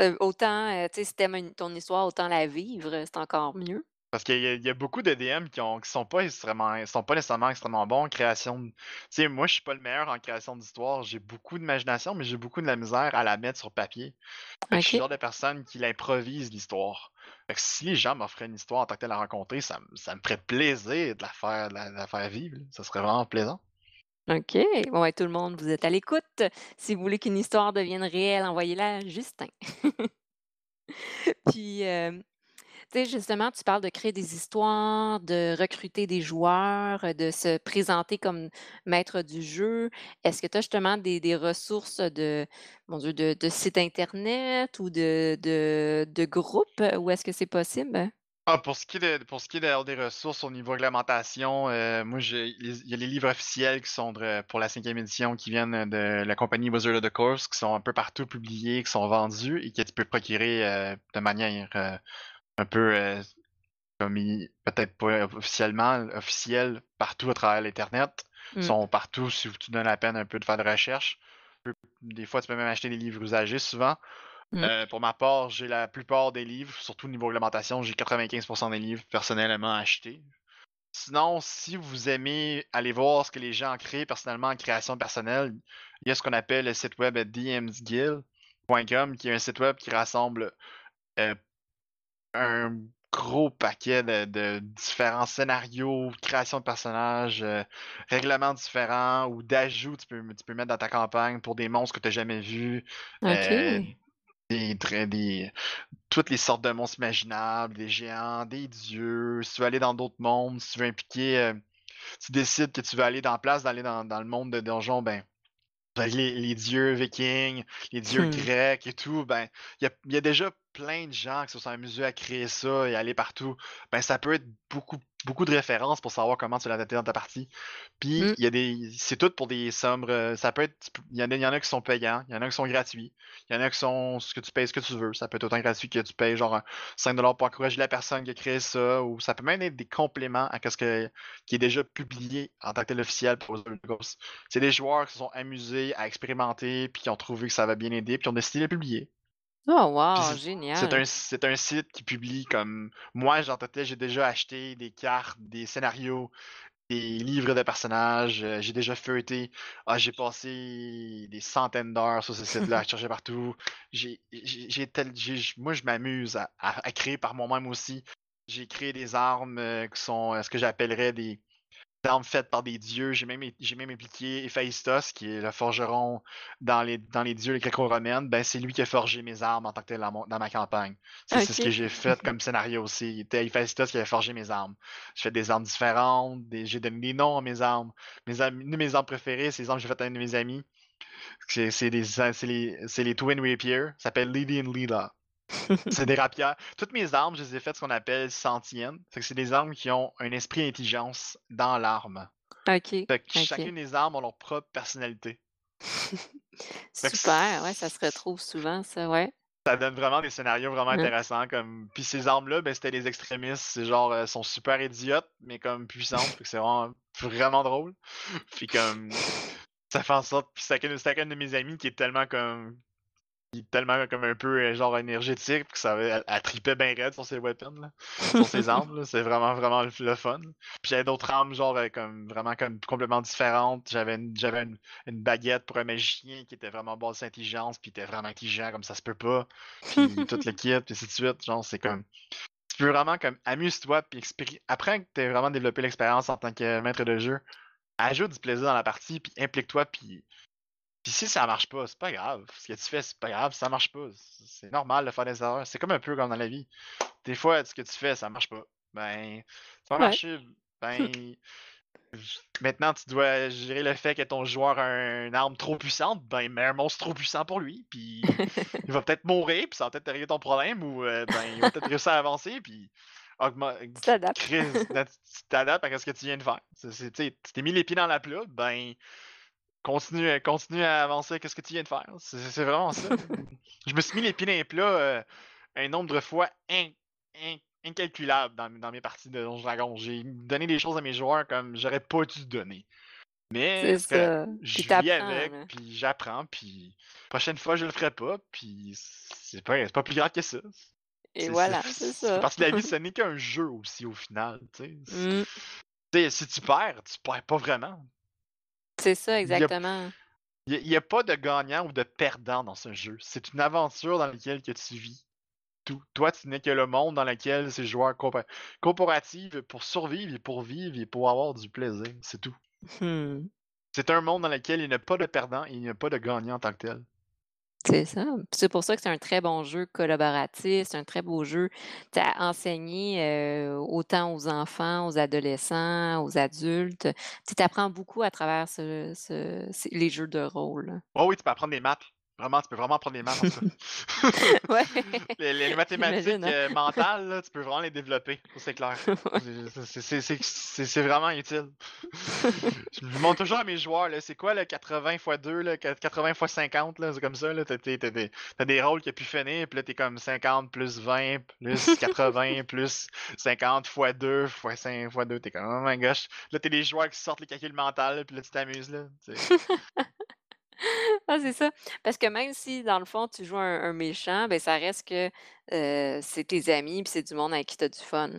S1: Heu, autant, heu, tu sais, si tu aimes ton histoire, autant la vivre, c'est encore mieux.
S2: Parce qu'il y, a il y a beaucoup de DM qui, ont, qui sont pas extrêmement, sont pas nécessairement extrêmement bons en création. de- Tu sais, moi, je suis pas le meilleur en création d'histoire. J'ai beaucoup d'imagination, mais j'ai beaucoup de la misère à la mettre sur papier. Fait que je suis le
S1: OK.
S2: genre de personne qui l'improvise l'histoire. Fait que si les gens m'offraient une histoire en tant que telle à rencontrer, ça, me- ça me ferait plaisir de la faire, de la, de la faire vivre. là. Ça serait vraiment plaisant.
S1: OK. Bon, ouais, tout le monde, vous êtes à l'écoute. Si vous voulez qu'une histoire devienne réelle, envoyez-la à Justin. [laughs] Puis, hem, tu sais, justement, tu parles de créer des histoires, de recruter des joueurs, de se présenter comme maître du jeu. Est-ce que tu as justement des des ressources de mon Dieu, de de sites internet ou de de de groupes, où est-ce que c'est possible?
S2: Ah, pour ce qui est de, pour ce qui est des ressources au niveau réglementation, euh, moi, il y a les livres officiels qui sont de- pour la cinquième édition qui viennent de la compagnie Wizard of the Coast, qui sont un peu partout publiés, qui sont vendus et que tu peux procurer euh, de manière euh, un peu comme peut-être pas officiellement, officielle partout à travers l'Internet. Ils
S1: Mmh.
S2: sont partout si tu donnes la peine un peu de faire de recherche. Des fois, tu peux même acheter des livres usagés souvent.
S1: Mmh.
S2: Euh, pour ma part, j'ai la plupart des livres, surtout au niveau réglementation, j'ai 95% des livres personnellement achetés. Sinon, si vous aimez aller voir ce que les gens créent personnellement en création personnelle, il y a ce qu'on appelle le site web dmsguild.com, qui est un site web qui rassemble euh, un gros paquet de, de différents scénarios, création de personnages, euh, règlements différents ou d'ajouts que tu peux, tu peux mettre dans ta campagne pour des monstres que tu n'as jamais vus. Des, dra- des, toutes les sortes de monstres imaginables, des géants, des dieux. Si tu veux aller dans d'autres mondes, si tu veux impliquer, euh, tu décides que tu veux aller dans la place, d'aller dans, dans le monde de donjon, ben, avec les, les dieux vikings, les dieux
S1: Mmh.
S2: grecs et tout, ben, il y a, il y a déjà plein de gens qui se sont amusés à créer ça et aller partout. Ben, ça peut être beaucoup, beaucoup de références pour savoir comment tu l'as adapté dans ta partie. Puis,
S1: Mmh.
S2: il y a des, c'est tout pour des sommes, euh, ça peut être, il y en a, y en a qui sont payants, il y en a qui sont gratuits, il y en a qui sont ce que tu payes, ce que tu veux. Ça peut être autant gratuit que tu payes genre un 5$ pour encourager la personne qui a créé ça, ou ça peut même être des compléments à ce que, qui est déjà publié en tant que tel officiel pour. C'est des joueurs qui se sont amusés à expérimenter, puis qui ont trouvé que ça va bien aider, puis qui ont décidé de le publier.
S1: Oh wow,
S2: c'est c'est
S1: génial.
S2: un, c'est un site qui publie comme moi, j'en tête, j'ai déjà acheté des cartes, des scénarios, des livres de personnages, euh, j'ai déjà feuilleté. Ah, j'ai passé des centaines d'heures sur ce site-là à [laughs] chercher partout. J'ai, j'ai, j'ai tel- j'ai- moi, je m'amuse à, à- à créer par moi-même aussi. J'ai créé des armes euh, qui sont euh, ce que j'appellerais des armes faites par des dieux. J'ai même, j'ai même impliqué Héphaïstos, qui est le forgeron dans les, dans les dieux gréco-romaines. Ben, c'est lui qui a forgé mes armes en tant que tel dans, ma campagne. C'est ce que j'ai fait comme scénario aussi. C'était Héphaïstos qui avait forgé mes armes. J'ai fait des armes différentes, des- j'ai donné des noms à mes armes. Mes, une de mes armes préférées, c'est les armes que j'ai faites à un de mes amis. C'est les, les Twin Rapier. Ça s'appelle Lily and Lila. [laughs] C'est des rapières. Toutes mes armes, je les ai faites ce qu'on appelle sentiennes. C'est des armes qui ont un esprit d'intelligence dans l'arme.
S1: OK,
S2: Fait que
S1: OK.
S2: chacune des armes ont leur propre personnalité. [laughs]
S1: Super, ouais, ça se retrouve souvent ça, ouais.
S2: ça donne vraiment des scénarios vraiment intéressants. Comme... Puis ces armes-là, ben, c'était des extrémistes. C'est genre, euh, sont super idiotes, mais comme puissantes. C'est vraiment, vraiment drôle. Puis comme, ça fait en sorte. Puis c'est un de mes amis qui est tellement comme il est tellement comme un peu euh, genre énergétique, que ça elle, elle tripait bien raide sur ses weapons, là, sur ses [laughs] armes. C'est vraiment, vraiment le, fun. Puis j'avais d'autres armes, genre euh, comme vraiment comme complètement différentes. J'avais une, j'avais une, baguette pour un magicien qui était vraiment basse intelligence, puis était vraiment intelligent comme ça se peut pas. Puis tout le kit, puis ainsi de suite. Genre, c'est comme. Tu peux vraiment comme amuse-toi, puis après que tu aies vraiment développé l'expérience en tant que maître de jeu, ajoute du plaisir dans la partie, puis implique-toi, puis puis si ça marche pas, c'est pas grave. Ce que tu fais, c'est pas grave, ça marche pas. C'est normal de faire des erreurs. C'est comme un peu comme dans la vie. Des fois, ce que tu fais, ça marche pas. Ben, ça va marcher. Ben, maintenant, tu dois gérer le fait que ton joueur a une arme trop puissante. Ben, met un monstre trop puissant pour lui. Puis [laughs] il va peut-être mourir, puis ça va peut-être régler ton problème. Ou euh, ben, il va peut-être réussir à avancer, puis
S1: tu t'adaptes.
S2: Tu t'adaptes à ce que tu viens de faire. Tu t'es mis les pieds dans la plat, ben continue, continue à avancer. Qu'est-ce que tu viens de faire? C'est vraiment ça. [laughs] je me suis mis les pieds dans les plats euh, un nombre de fois incalculable dans, mes parties de Donjon Dragon. J'ai donné des choses à mes joueurs comme j'aurais pas dû donner. Mais je vis avec, puis j'apprends, puis prochaine fois je le ferai pas, puis c'est pas, pas plus grave que ça.
S1: Et voilà, c'est ça.
S2: Parce que la vie, [laughs] ce n'est qu'un jeu aussi au final. Mmh. Si tu perds, tu perds pas vraiment.
S1: C'est ça, exactement.
S2: Il n'y a, pas de gagnant ou de perdant dans ce jeu. C'est une aventure dans laquelle que tu vis. Tout. Toi, tu n'es que le monde dans lequel ces joueurs coopératifs pour survivre et pour vivre et pour avoir du plaisir. C'est tout. Mmh. C'est un monde dans lequel il n'y a pas de perdant et il n'y a pas de gagnant en tant que tel.
S1: C'est ça. C'est pour ça que c'est un très bon jeu collaboratif, c'est un très beau jeu à enseigner autant aux enfants, aux adolescents, aux adultes. Tu apprends beaucoup à travers les jeux de rôle.
S2: Oh oui, tu peux apprendre des maths. Vraiment, tu peux vraiment prendre des maths [laughs]
S1: ouais. [laughs]
S2: les, mathématiques hein. euh, mentales, tu peux vraiment les développer, c'est clair. [laughs] c'est vraiment utile. je montre toujours à mes joueurs, c'est quoi le 80 x 2, là, 80 x 50, c'est comme ça. T'as des, des rôles qui a pu finir, puis là, t'es comme 50 plus 20, plus 80, plus 50 x 2, x 5 x 2, t'es comme, oh my gosh. Là, t'es des joueurs qui sortent les calculs mentaux, puis là, tu t'amuses. là. [laughs]
S1: Ah, c'est ça. Parce que même si, dans le fond, tu joues un, méchant, ben, ça reste que c'est tes amis puis c'est du monde avec qui tu as du fun.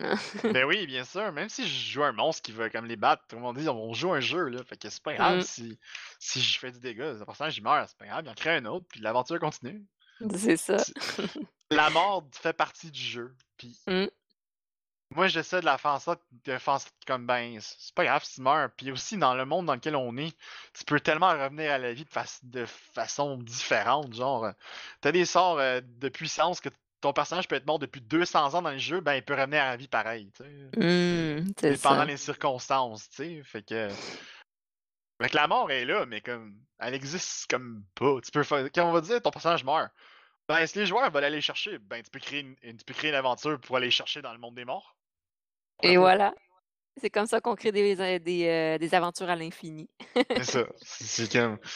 S2: Ben [laughs] oui, bien sûr. Même si je joue un monstre qui veut comme les battre, tout le monde dit on joue un jeu, là. Fait que c'est pas grave mmh. si, si je fais du dégât. Le personnage, il meurt, c'est pas grave, il en crée un autre, puis l'aventure continue.
S1: C'est ça.
S2: La mort fait partie du jeu. Puis mmh. Moi, j'essaie de la faire ça, de faire comme ben, c'est pas grave si tu meurs. Puis aussi, dans le monde dans lequel on est, tu peux tellement revenir à la vie de, façon différente. Genre, euh, t'as des sorts euh, de puissance que ton personnage peut être mort depuis 200 ans dans le jeu, ben il peut revenir à la vie pareil. Tu
S1: sais. Mmh,
S2: pendant les circonstances, tu sais. Fait que. Fait la mort est là, mais comme. Elle existe comme pas. Tu peux faire. Quand on va dire ton personnage meurt. Ben, si les joueurs veulent aller chercher, ben tu peux créer une, tu peux créer une aventure pour aller chercher dans le monde des morts.
S1: Et voilà. C'est comme ça qu'on crée des, euh, euh, des, aventures à l'infini.
S2: c'est ça. C'est comme. [laughs]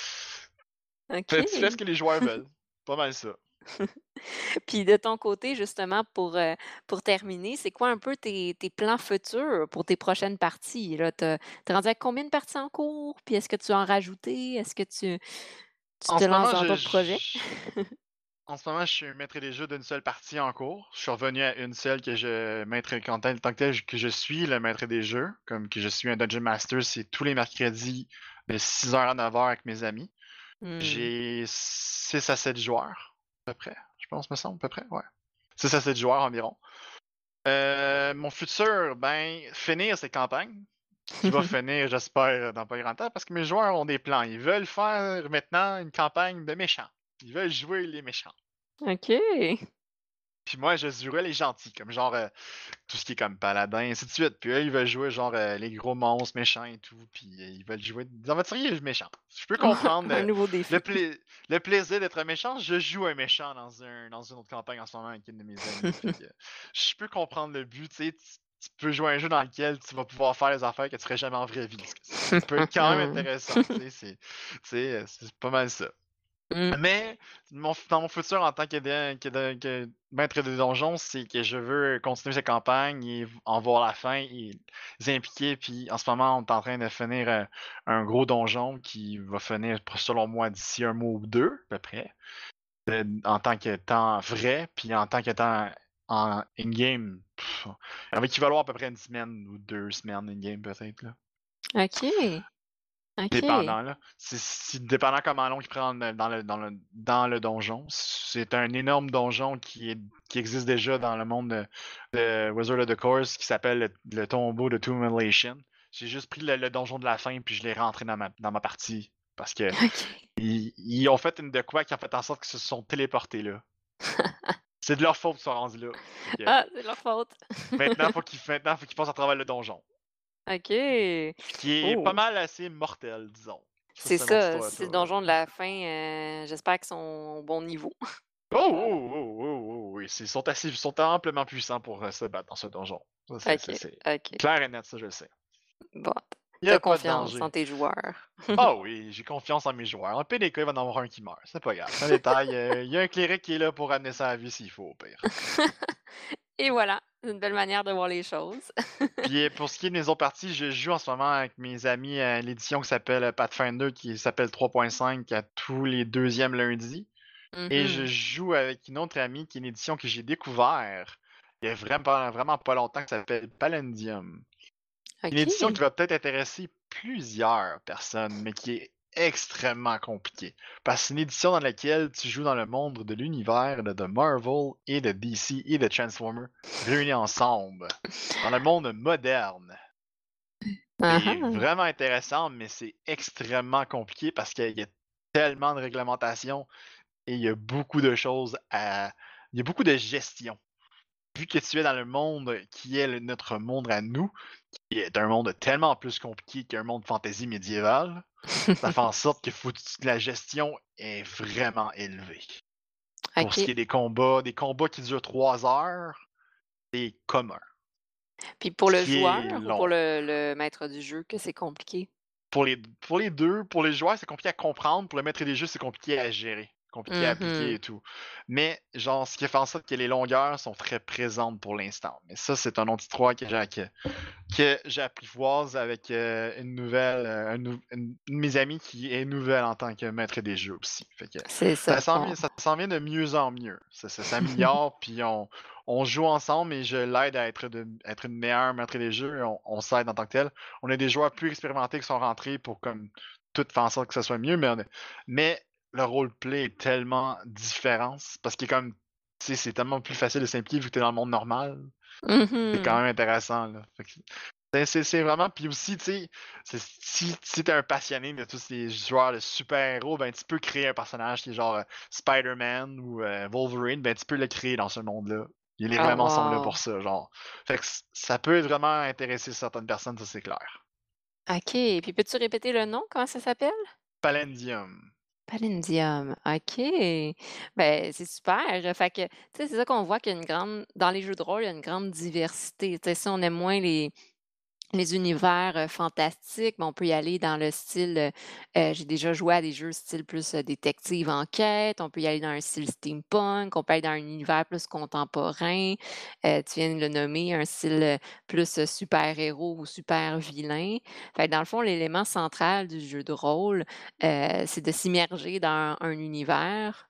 S2: Tu fais ce que les joueurs veulent. Pas mal ça. [laughs]
S1: Puis de ton côté, justement, pour, euh, pour terminer, c'est quoi un peu tes, plans futurs pour tes prochaines parties? Tu as, rendu à combien de parties en cours? Puis est-ce que tu as en rajouté? Est-ce que tu, tu te lances dans d'autres projets? [laughs]
S2: En ce moment, je suis maître des jeux d'une seule partie en cours. Je suis revenu à une seule que je maître quand tant que je suis le maître des jeux, comme que je suis un Dungeon Master, c'est tous les mercredis de 6h à 9h avec mes amis. Hmm. J'ai 6 à 7 joueurs, à peu près. Je pense, me semble, à peu près, ouais. 6 à 7 joueurs environ. Euh, mon futur, ben, finir ces campagnes. Qui va [laughs] finir, j'espère, dans pas grand temps, parce que mes joueurs ont des plans. Ils veulent faire maintenant une campagne de méchants. Ils veulent jouer les méchants.
S1: OK.
S2: Puis moi, je jouerais les gentils, comme genre euh, tout ce qui est comme paladin, ainsi de suite. Puis eux, ils veulent jouer genre euh, les gros monstres méchants et tout. Puis euh, ils veulent jouer des aventuriers méchants. Je peux [laughs] comprendre
S1: un nouveau défi.
S2: Le, plaisir d'être méchant. Je joue un méchant dans, un, dans une autre campagne en ce moment avec une de mes amies. [laughs] je peux comprendre le but. Tu, tu peux jouer un jeu dans lequel tu vas pouvoir faire les affaires que tu ferais jamais en vraie vie. Ça peut être quand même [laughs] intéressant. c'est pas mal ça. Mmh. Mais dans mon futur en tant que, maître de donjon, c'est que je veux continuer cette campagne et en voir la fin et les impliquer. Puis en ce moment, on est en train de finir euh, un, gros donjon qui va finir, selon moi, d'ici un mois ou deux, à peu près. de- en tant que temps vrai, puis en tant que temps en in-game, il va équivaloir à peu près une semaine ou deux semaines in-game peut-être. là.
S1: OK.
S2: Dépendant, là. C'est c'est dépendant comment long il prend dans le, dans le, dans le donjon. C'est un énorme donjon qui, est, qui existe déjà dans le monde de, de Wizard of the Course qui s'appelle le, le tombeau de Tumulation. J'ai juste pris le, le donjon de la fin puis je l'ai rentré dans ma, dans ma partie parce que [laughs] ils, ils ont fait une de quoi qui a fait en sorte qu'ils se sont téléportés là. [laughs] C'est de leur faute qu'ils sont rendus là.
S1: Ah, c'est leur faute.
S2: maintenant, [laughs] faut qu'ils maintenant, faut qu'ils passent à travers le donjon.
S1: OK.
S2: Qui est pas
S1: Oh.
S2: mal assez mortel, disons.
S1: C'est ça,
S2: histoire,
S1: c'est le donjon de la fin, heu, j'espère qu'ils sont au bon niveau. [laughs]
S2: Oh, oh, oh, oh, oh, oui, ils sont, assez, ils sont amplement puissants pour euh, se battre dans ce donjon. Ça, c'est- c'est
S1: OK,
S2: c'est
S1: OK.
S2: clair et net, ça, je le sais.
S1: Bon,
S2: Il
S1: as
S2: a pas de
S1: confiance
S2: danger.
S1: en tes joueurs.
S2: Ah [laughs] oui, j'ai confiance en mes joueurs. En PDK, il va en avoir un qui meurt. C'est pas grave. C'est un détail. euh, Il y a un cléric qui est là pour amener ça à la vie s'il faut, au pire. [laughs]
S1: Et voilà, une belle manière de voir les choses. [laughs]
S2: Puis euh, pour ce qui est de mes autres parties, je joue en ce moment avec mes amis à l'édition qui s'appelle euh, Pathfinder, qui s'appelle 3.5 à tous les deuxièmes lundis. Et je
S1: Mmh
S2: joue avec une autre amie qui est une édition que j'ai découvert il y a vraiment, vraiment pas longtemps qui s'appelle Palendium. Une édition qui va peut-être intéresser plusieurs personnes, mais qui est extrêmement compliquée. Parce que c'est une édition dans laquelle tu joues dans le monde de l'univers de, Marvel et de DC et de Transformers réunis ensemble. Dans le monde moderne. C'est
S1: ah.
S2: vraiment intéressant, mais c'est extrêmement compliqué parce qu'il y a tellement de réglementations et il y a beaucoup de choses à. Il y a beaucoup de gestion. Vu que tu es dans le monde qui est le- notre monde à nous, qui est un monde tellement plus compliqué qu'un monde fantasy médiéval, ça fait en sorte que faut, la gestion est vraiment élevée. Pour ce qui est des combats, des combats qui durent trois heures, c'est commun.
S1: Puis pour le joueur ou pour le le maître du jeu que c'est compliqué?
S2: Pour les, pour les deux, pour les joueurs, c'est compliqué à comprendre. Pour le maître des jeux, c'est compliqué à gérer. Compliqué à appliquer
S1: Mmh
S2: et tout. Mais, genre, ce qui fait en sorte que les longueurs sont très présentes pour l'instant. Mais ça, c'est un autre histoire que j'apprivoise avec euh, une nouvelle, euh, une, une de mes amies qui est nouvelle en tant que maître des jeux aussi. Fait que
S1: C'est
S2: ça
S1: ça,
S2: s'en vient, de mieux en mieux. Ça, ça [laughs] s'améliore, puis on, on joue ensemble et je l'aide à être, de, être une meilleure maître des jeux. et On, on s'aide en tant que tel. On a des joueurs plus expérimentés qui sont rentrés pour comme tout faire en sorte que ça soit mieux, mais, on a- mais le roleplay est tellement différent parce sais, c'est tellement plus facile de simplifier vu que tu es dans le monde normal. C'est quand
S1: Mmh
S2: même intéressant. C'est- vraiment. Puis aussi, tu sais, c'est- si, si t'es un passionné de tous ces joueurs de super-héros, ben tu peux créer un personnage qui est genre euh, Spider-Man ou euh, Wolverine, ben tu peux le créer dans ce monde-là. Il est
S1: Ah
S2: vraiment
S1: wow!
S2: pour ça, genre. Fait que ça peut vraiment intéresser certaines personnes, ça c'est clair.
S1: OK, puis peux-tu répéter le nom? Comment ça s'appelle?
S2: Palendium.
S1: Palendium, OK. Ben, c'est super. Fait que, tu sais, c'est ça qu'on voit qu'il y a une grande dans les jeux de rôle, il y a une grande diversité. Tu sais, si on aime moins les les univers, fantastiques, ben, on peut y aller dans le style, heu, j'ai déjà joué à des jeux style plus, détective enquête, on peut y aller dans un style steampunk, on peut aller dans un univers plus contemporain, heu, tu viens de le nommer, un style, plus, super-héros ou super-vilain. Fait dans le fond, l'élément central du jeu de rôle, heu, c'est de s'immerger dans un univers,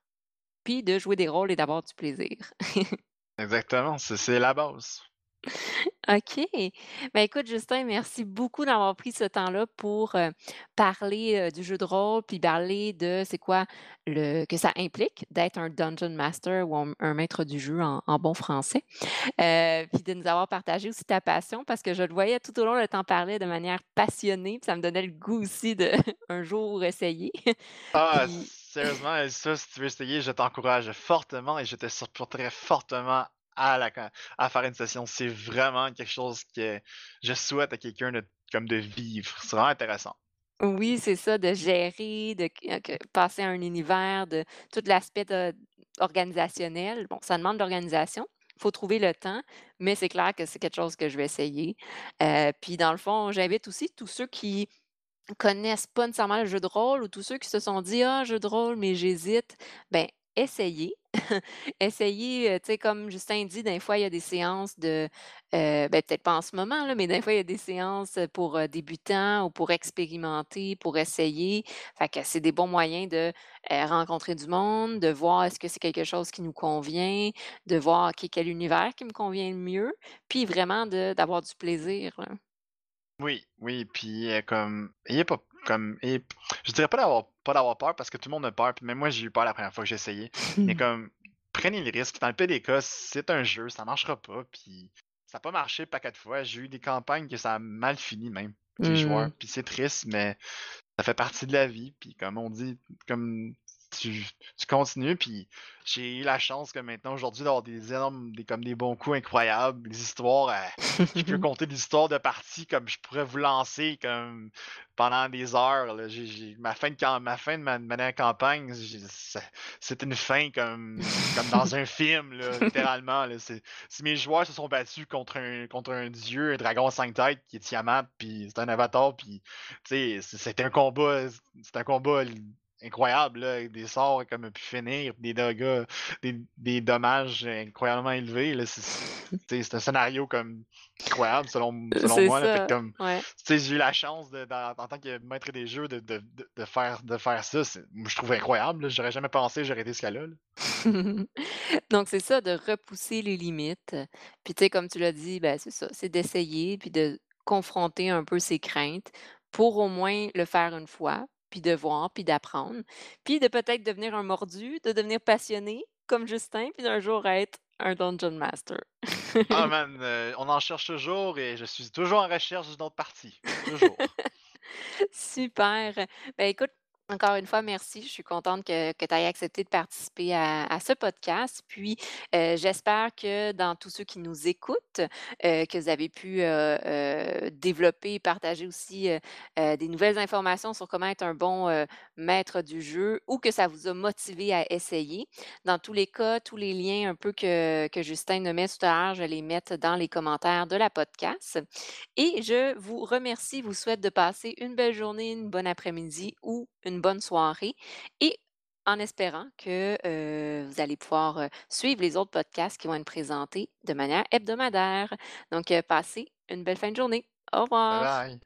S1: puis de jouer des rôles et d'avoir du plaisir. [laughs]
S2: Exactement, c'est la base.
S1: OK. Ben, écoute, Justin, merci beaucoup d'avoir pris ce temps-là pour, heu, parler, heu, du jeu de rôle, puis parler de c'est quoi le que ça implique d'être un dungeon master ou un un maître du jeu en en bon français. Heu, puis de nous avoir partagé aussi ta passion parce que je le voyais tout au long de t'en parler de manière passionnée, puis ça me donnait le goût aussi de [laughs] un jour essayer.
S2: Ah,
S1: Puis
S2: sérieusement, euh, ça, si tu veux essayer, je t'encourage fortement et je te supporterai fortement à, faire une session. C'est vraiment quelque chose que je souhaite à quelqu'un de, vivre. C'est vraiment intéressant.
S1: Oui, c'est ça, de gérer, de passer à un univers, de tout l'aspect organisationnel. Bon, ça demande de l'organisation. Il faut trouver le temps, mais c'est clair que c'est quelque chose que je vais essayer. Heu, puis dans le fond, j'invite aussi tous ceux qui connaissent pas nécessairement le jeu de rôle ou tous ceux qui se sont dit: «Ah, jeu de rôle, mais j'hésite», ben essayez, [laughs] Essayer, heu, tu sais, comme Justin dit, des fois, il y a des séances de, heu, ben, peut-être pas en ce moment, mais des fois, il y a des séances, pour, heu, débutants ou pour expérimenter, pour essayer. Fait que c'est des bons moyens de, rencontrer du monde, de voir est-ce que c'est quelque chose qui nous convient, de voir, quel univers qui me convient le mieux, puis vraiment d'avoir du plaisir.
S2: Oui, oui, puis, comme ayez pas comme p je dirais pas d'avoir pas d'avoir peur parce que tout le monde a peur, puis même moi j'ai eu peur la première fois que j'ai essayé. Mais comme prenez le risque, dans le pire des cas, c'est un jeu, ça marchera pas, puis ça a pas marché paquet de fois. J'ai eu des campagnes que ça a mal fini même, des joueurs,
S1: Mmh.
S2: puis c'est triste, mais ça fait partie de la vie, puis comme on dit, comme tu tu continues, puis j'ai eu la chance que maintenant aujourd'hui d'avoir des énormes des comme des bons coups incroyables, des histoires, heu, je peux [laughs] compter des histoires de parties comme je pourrais vous lancer comme pendant des heures là. Ma fin de ma fin de ma ma dernière campagne, c'était une fin comme comme dans un [laughs] film là, littéralement là. C'est si mes joueurs se sont battus contre un contre un dieu, un dragon à 5 têtes qui est Tiamat, puis c'est un avatar, puis c'était un combat c'était un combat incroyable là, avec des sorts comme pu finir, des dégâts, des des dommages incroyablement élevés. C'est un scénario comme incroyable selon
S1: Heu,
S2: selon moi là. Que comme,
S1: ouais.
S2: j'ai eu la chance de en tant que maître des jeux de de de faire de faire ça, je trouve incroyable. J'aurais jamais pensé j'aurais été ce cas-là, là. [laughs]
S1: Donc c'est ça, de repousser les limites. Puis tu sais, comme tu l'as dit, ben, c'est ça, c'est d'essayer puis de confronter un peu ses craintes pour au moins le faire une fois, puis de voir, puis d'apprendre, puis de peut-être devenir un mordu, de devenir passionné comme Justin, puis d'un jour être un dungeon master.
S2: Ah [laughs] man, heu, on en cherche toujours et je suis toujours en recherche d'une autre partie, toujours. [laughs]
S1: Super. Ben, écoute, encore une fois, merci. Je suis contente que tu aies accepté de participer à ce podcast. Puis, heu, j'espère que dans tous ceux qui nous écoutent, heu, que vous avez pu, heu, développer et partager aussi, des nouvelles informations sur comment être un bon, maître du jeu ou que ça vous a motivé à essayer. Dans tous les cas, tous les liens un peu que que Justin nommait tout à l'heure, je les mettre dans les commentaires de la podcast et je vous remercie, vous souhaite de passer une belle journée, une bonne après-midi ou une bonne soirée et en espérant que, heu, vous allez pouvoir, heu, suivre les autres podcasts qui vont être présentés de manière hebdomadaire. Donc, heu, passez une belle fin de journée. Au
S2: Bye
S1: revoir.
S2: bye.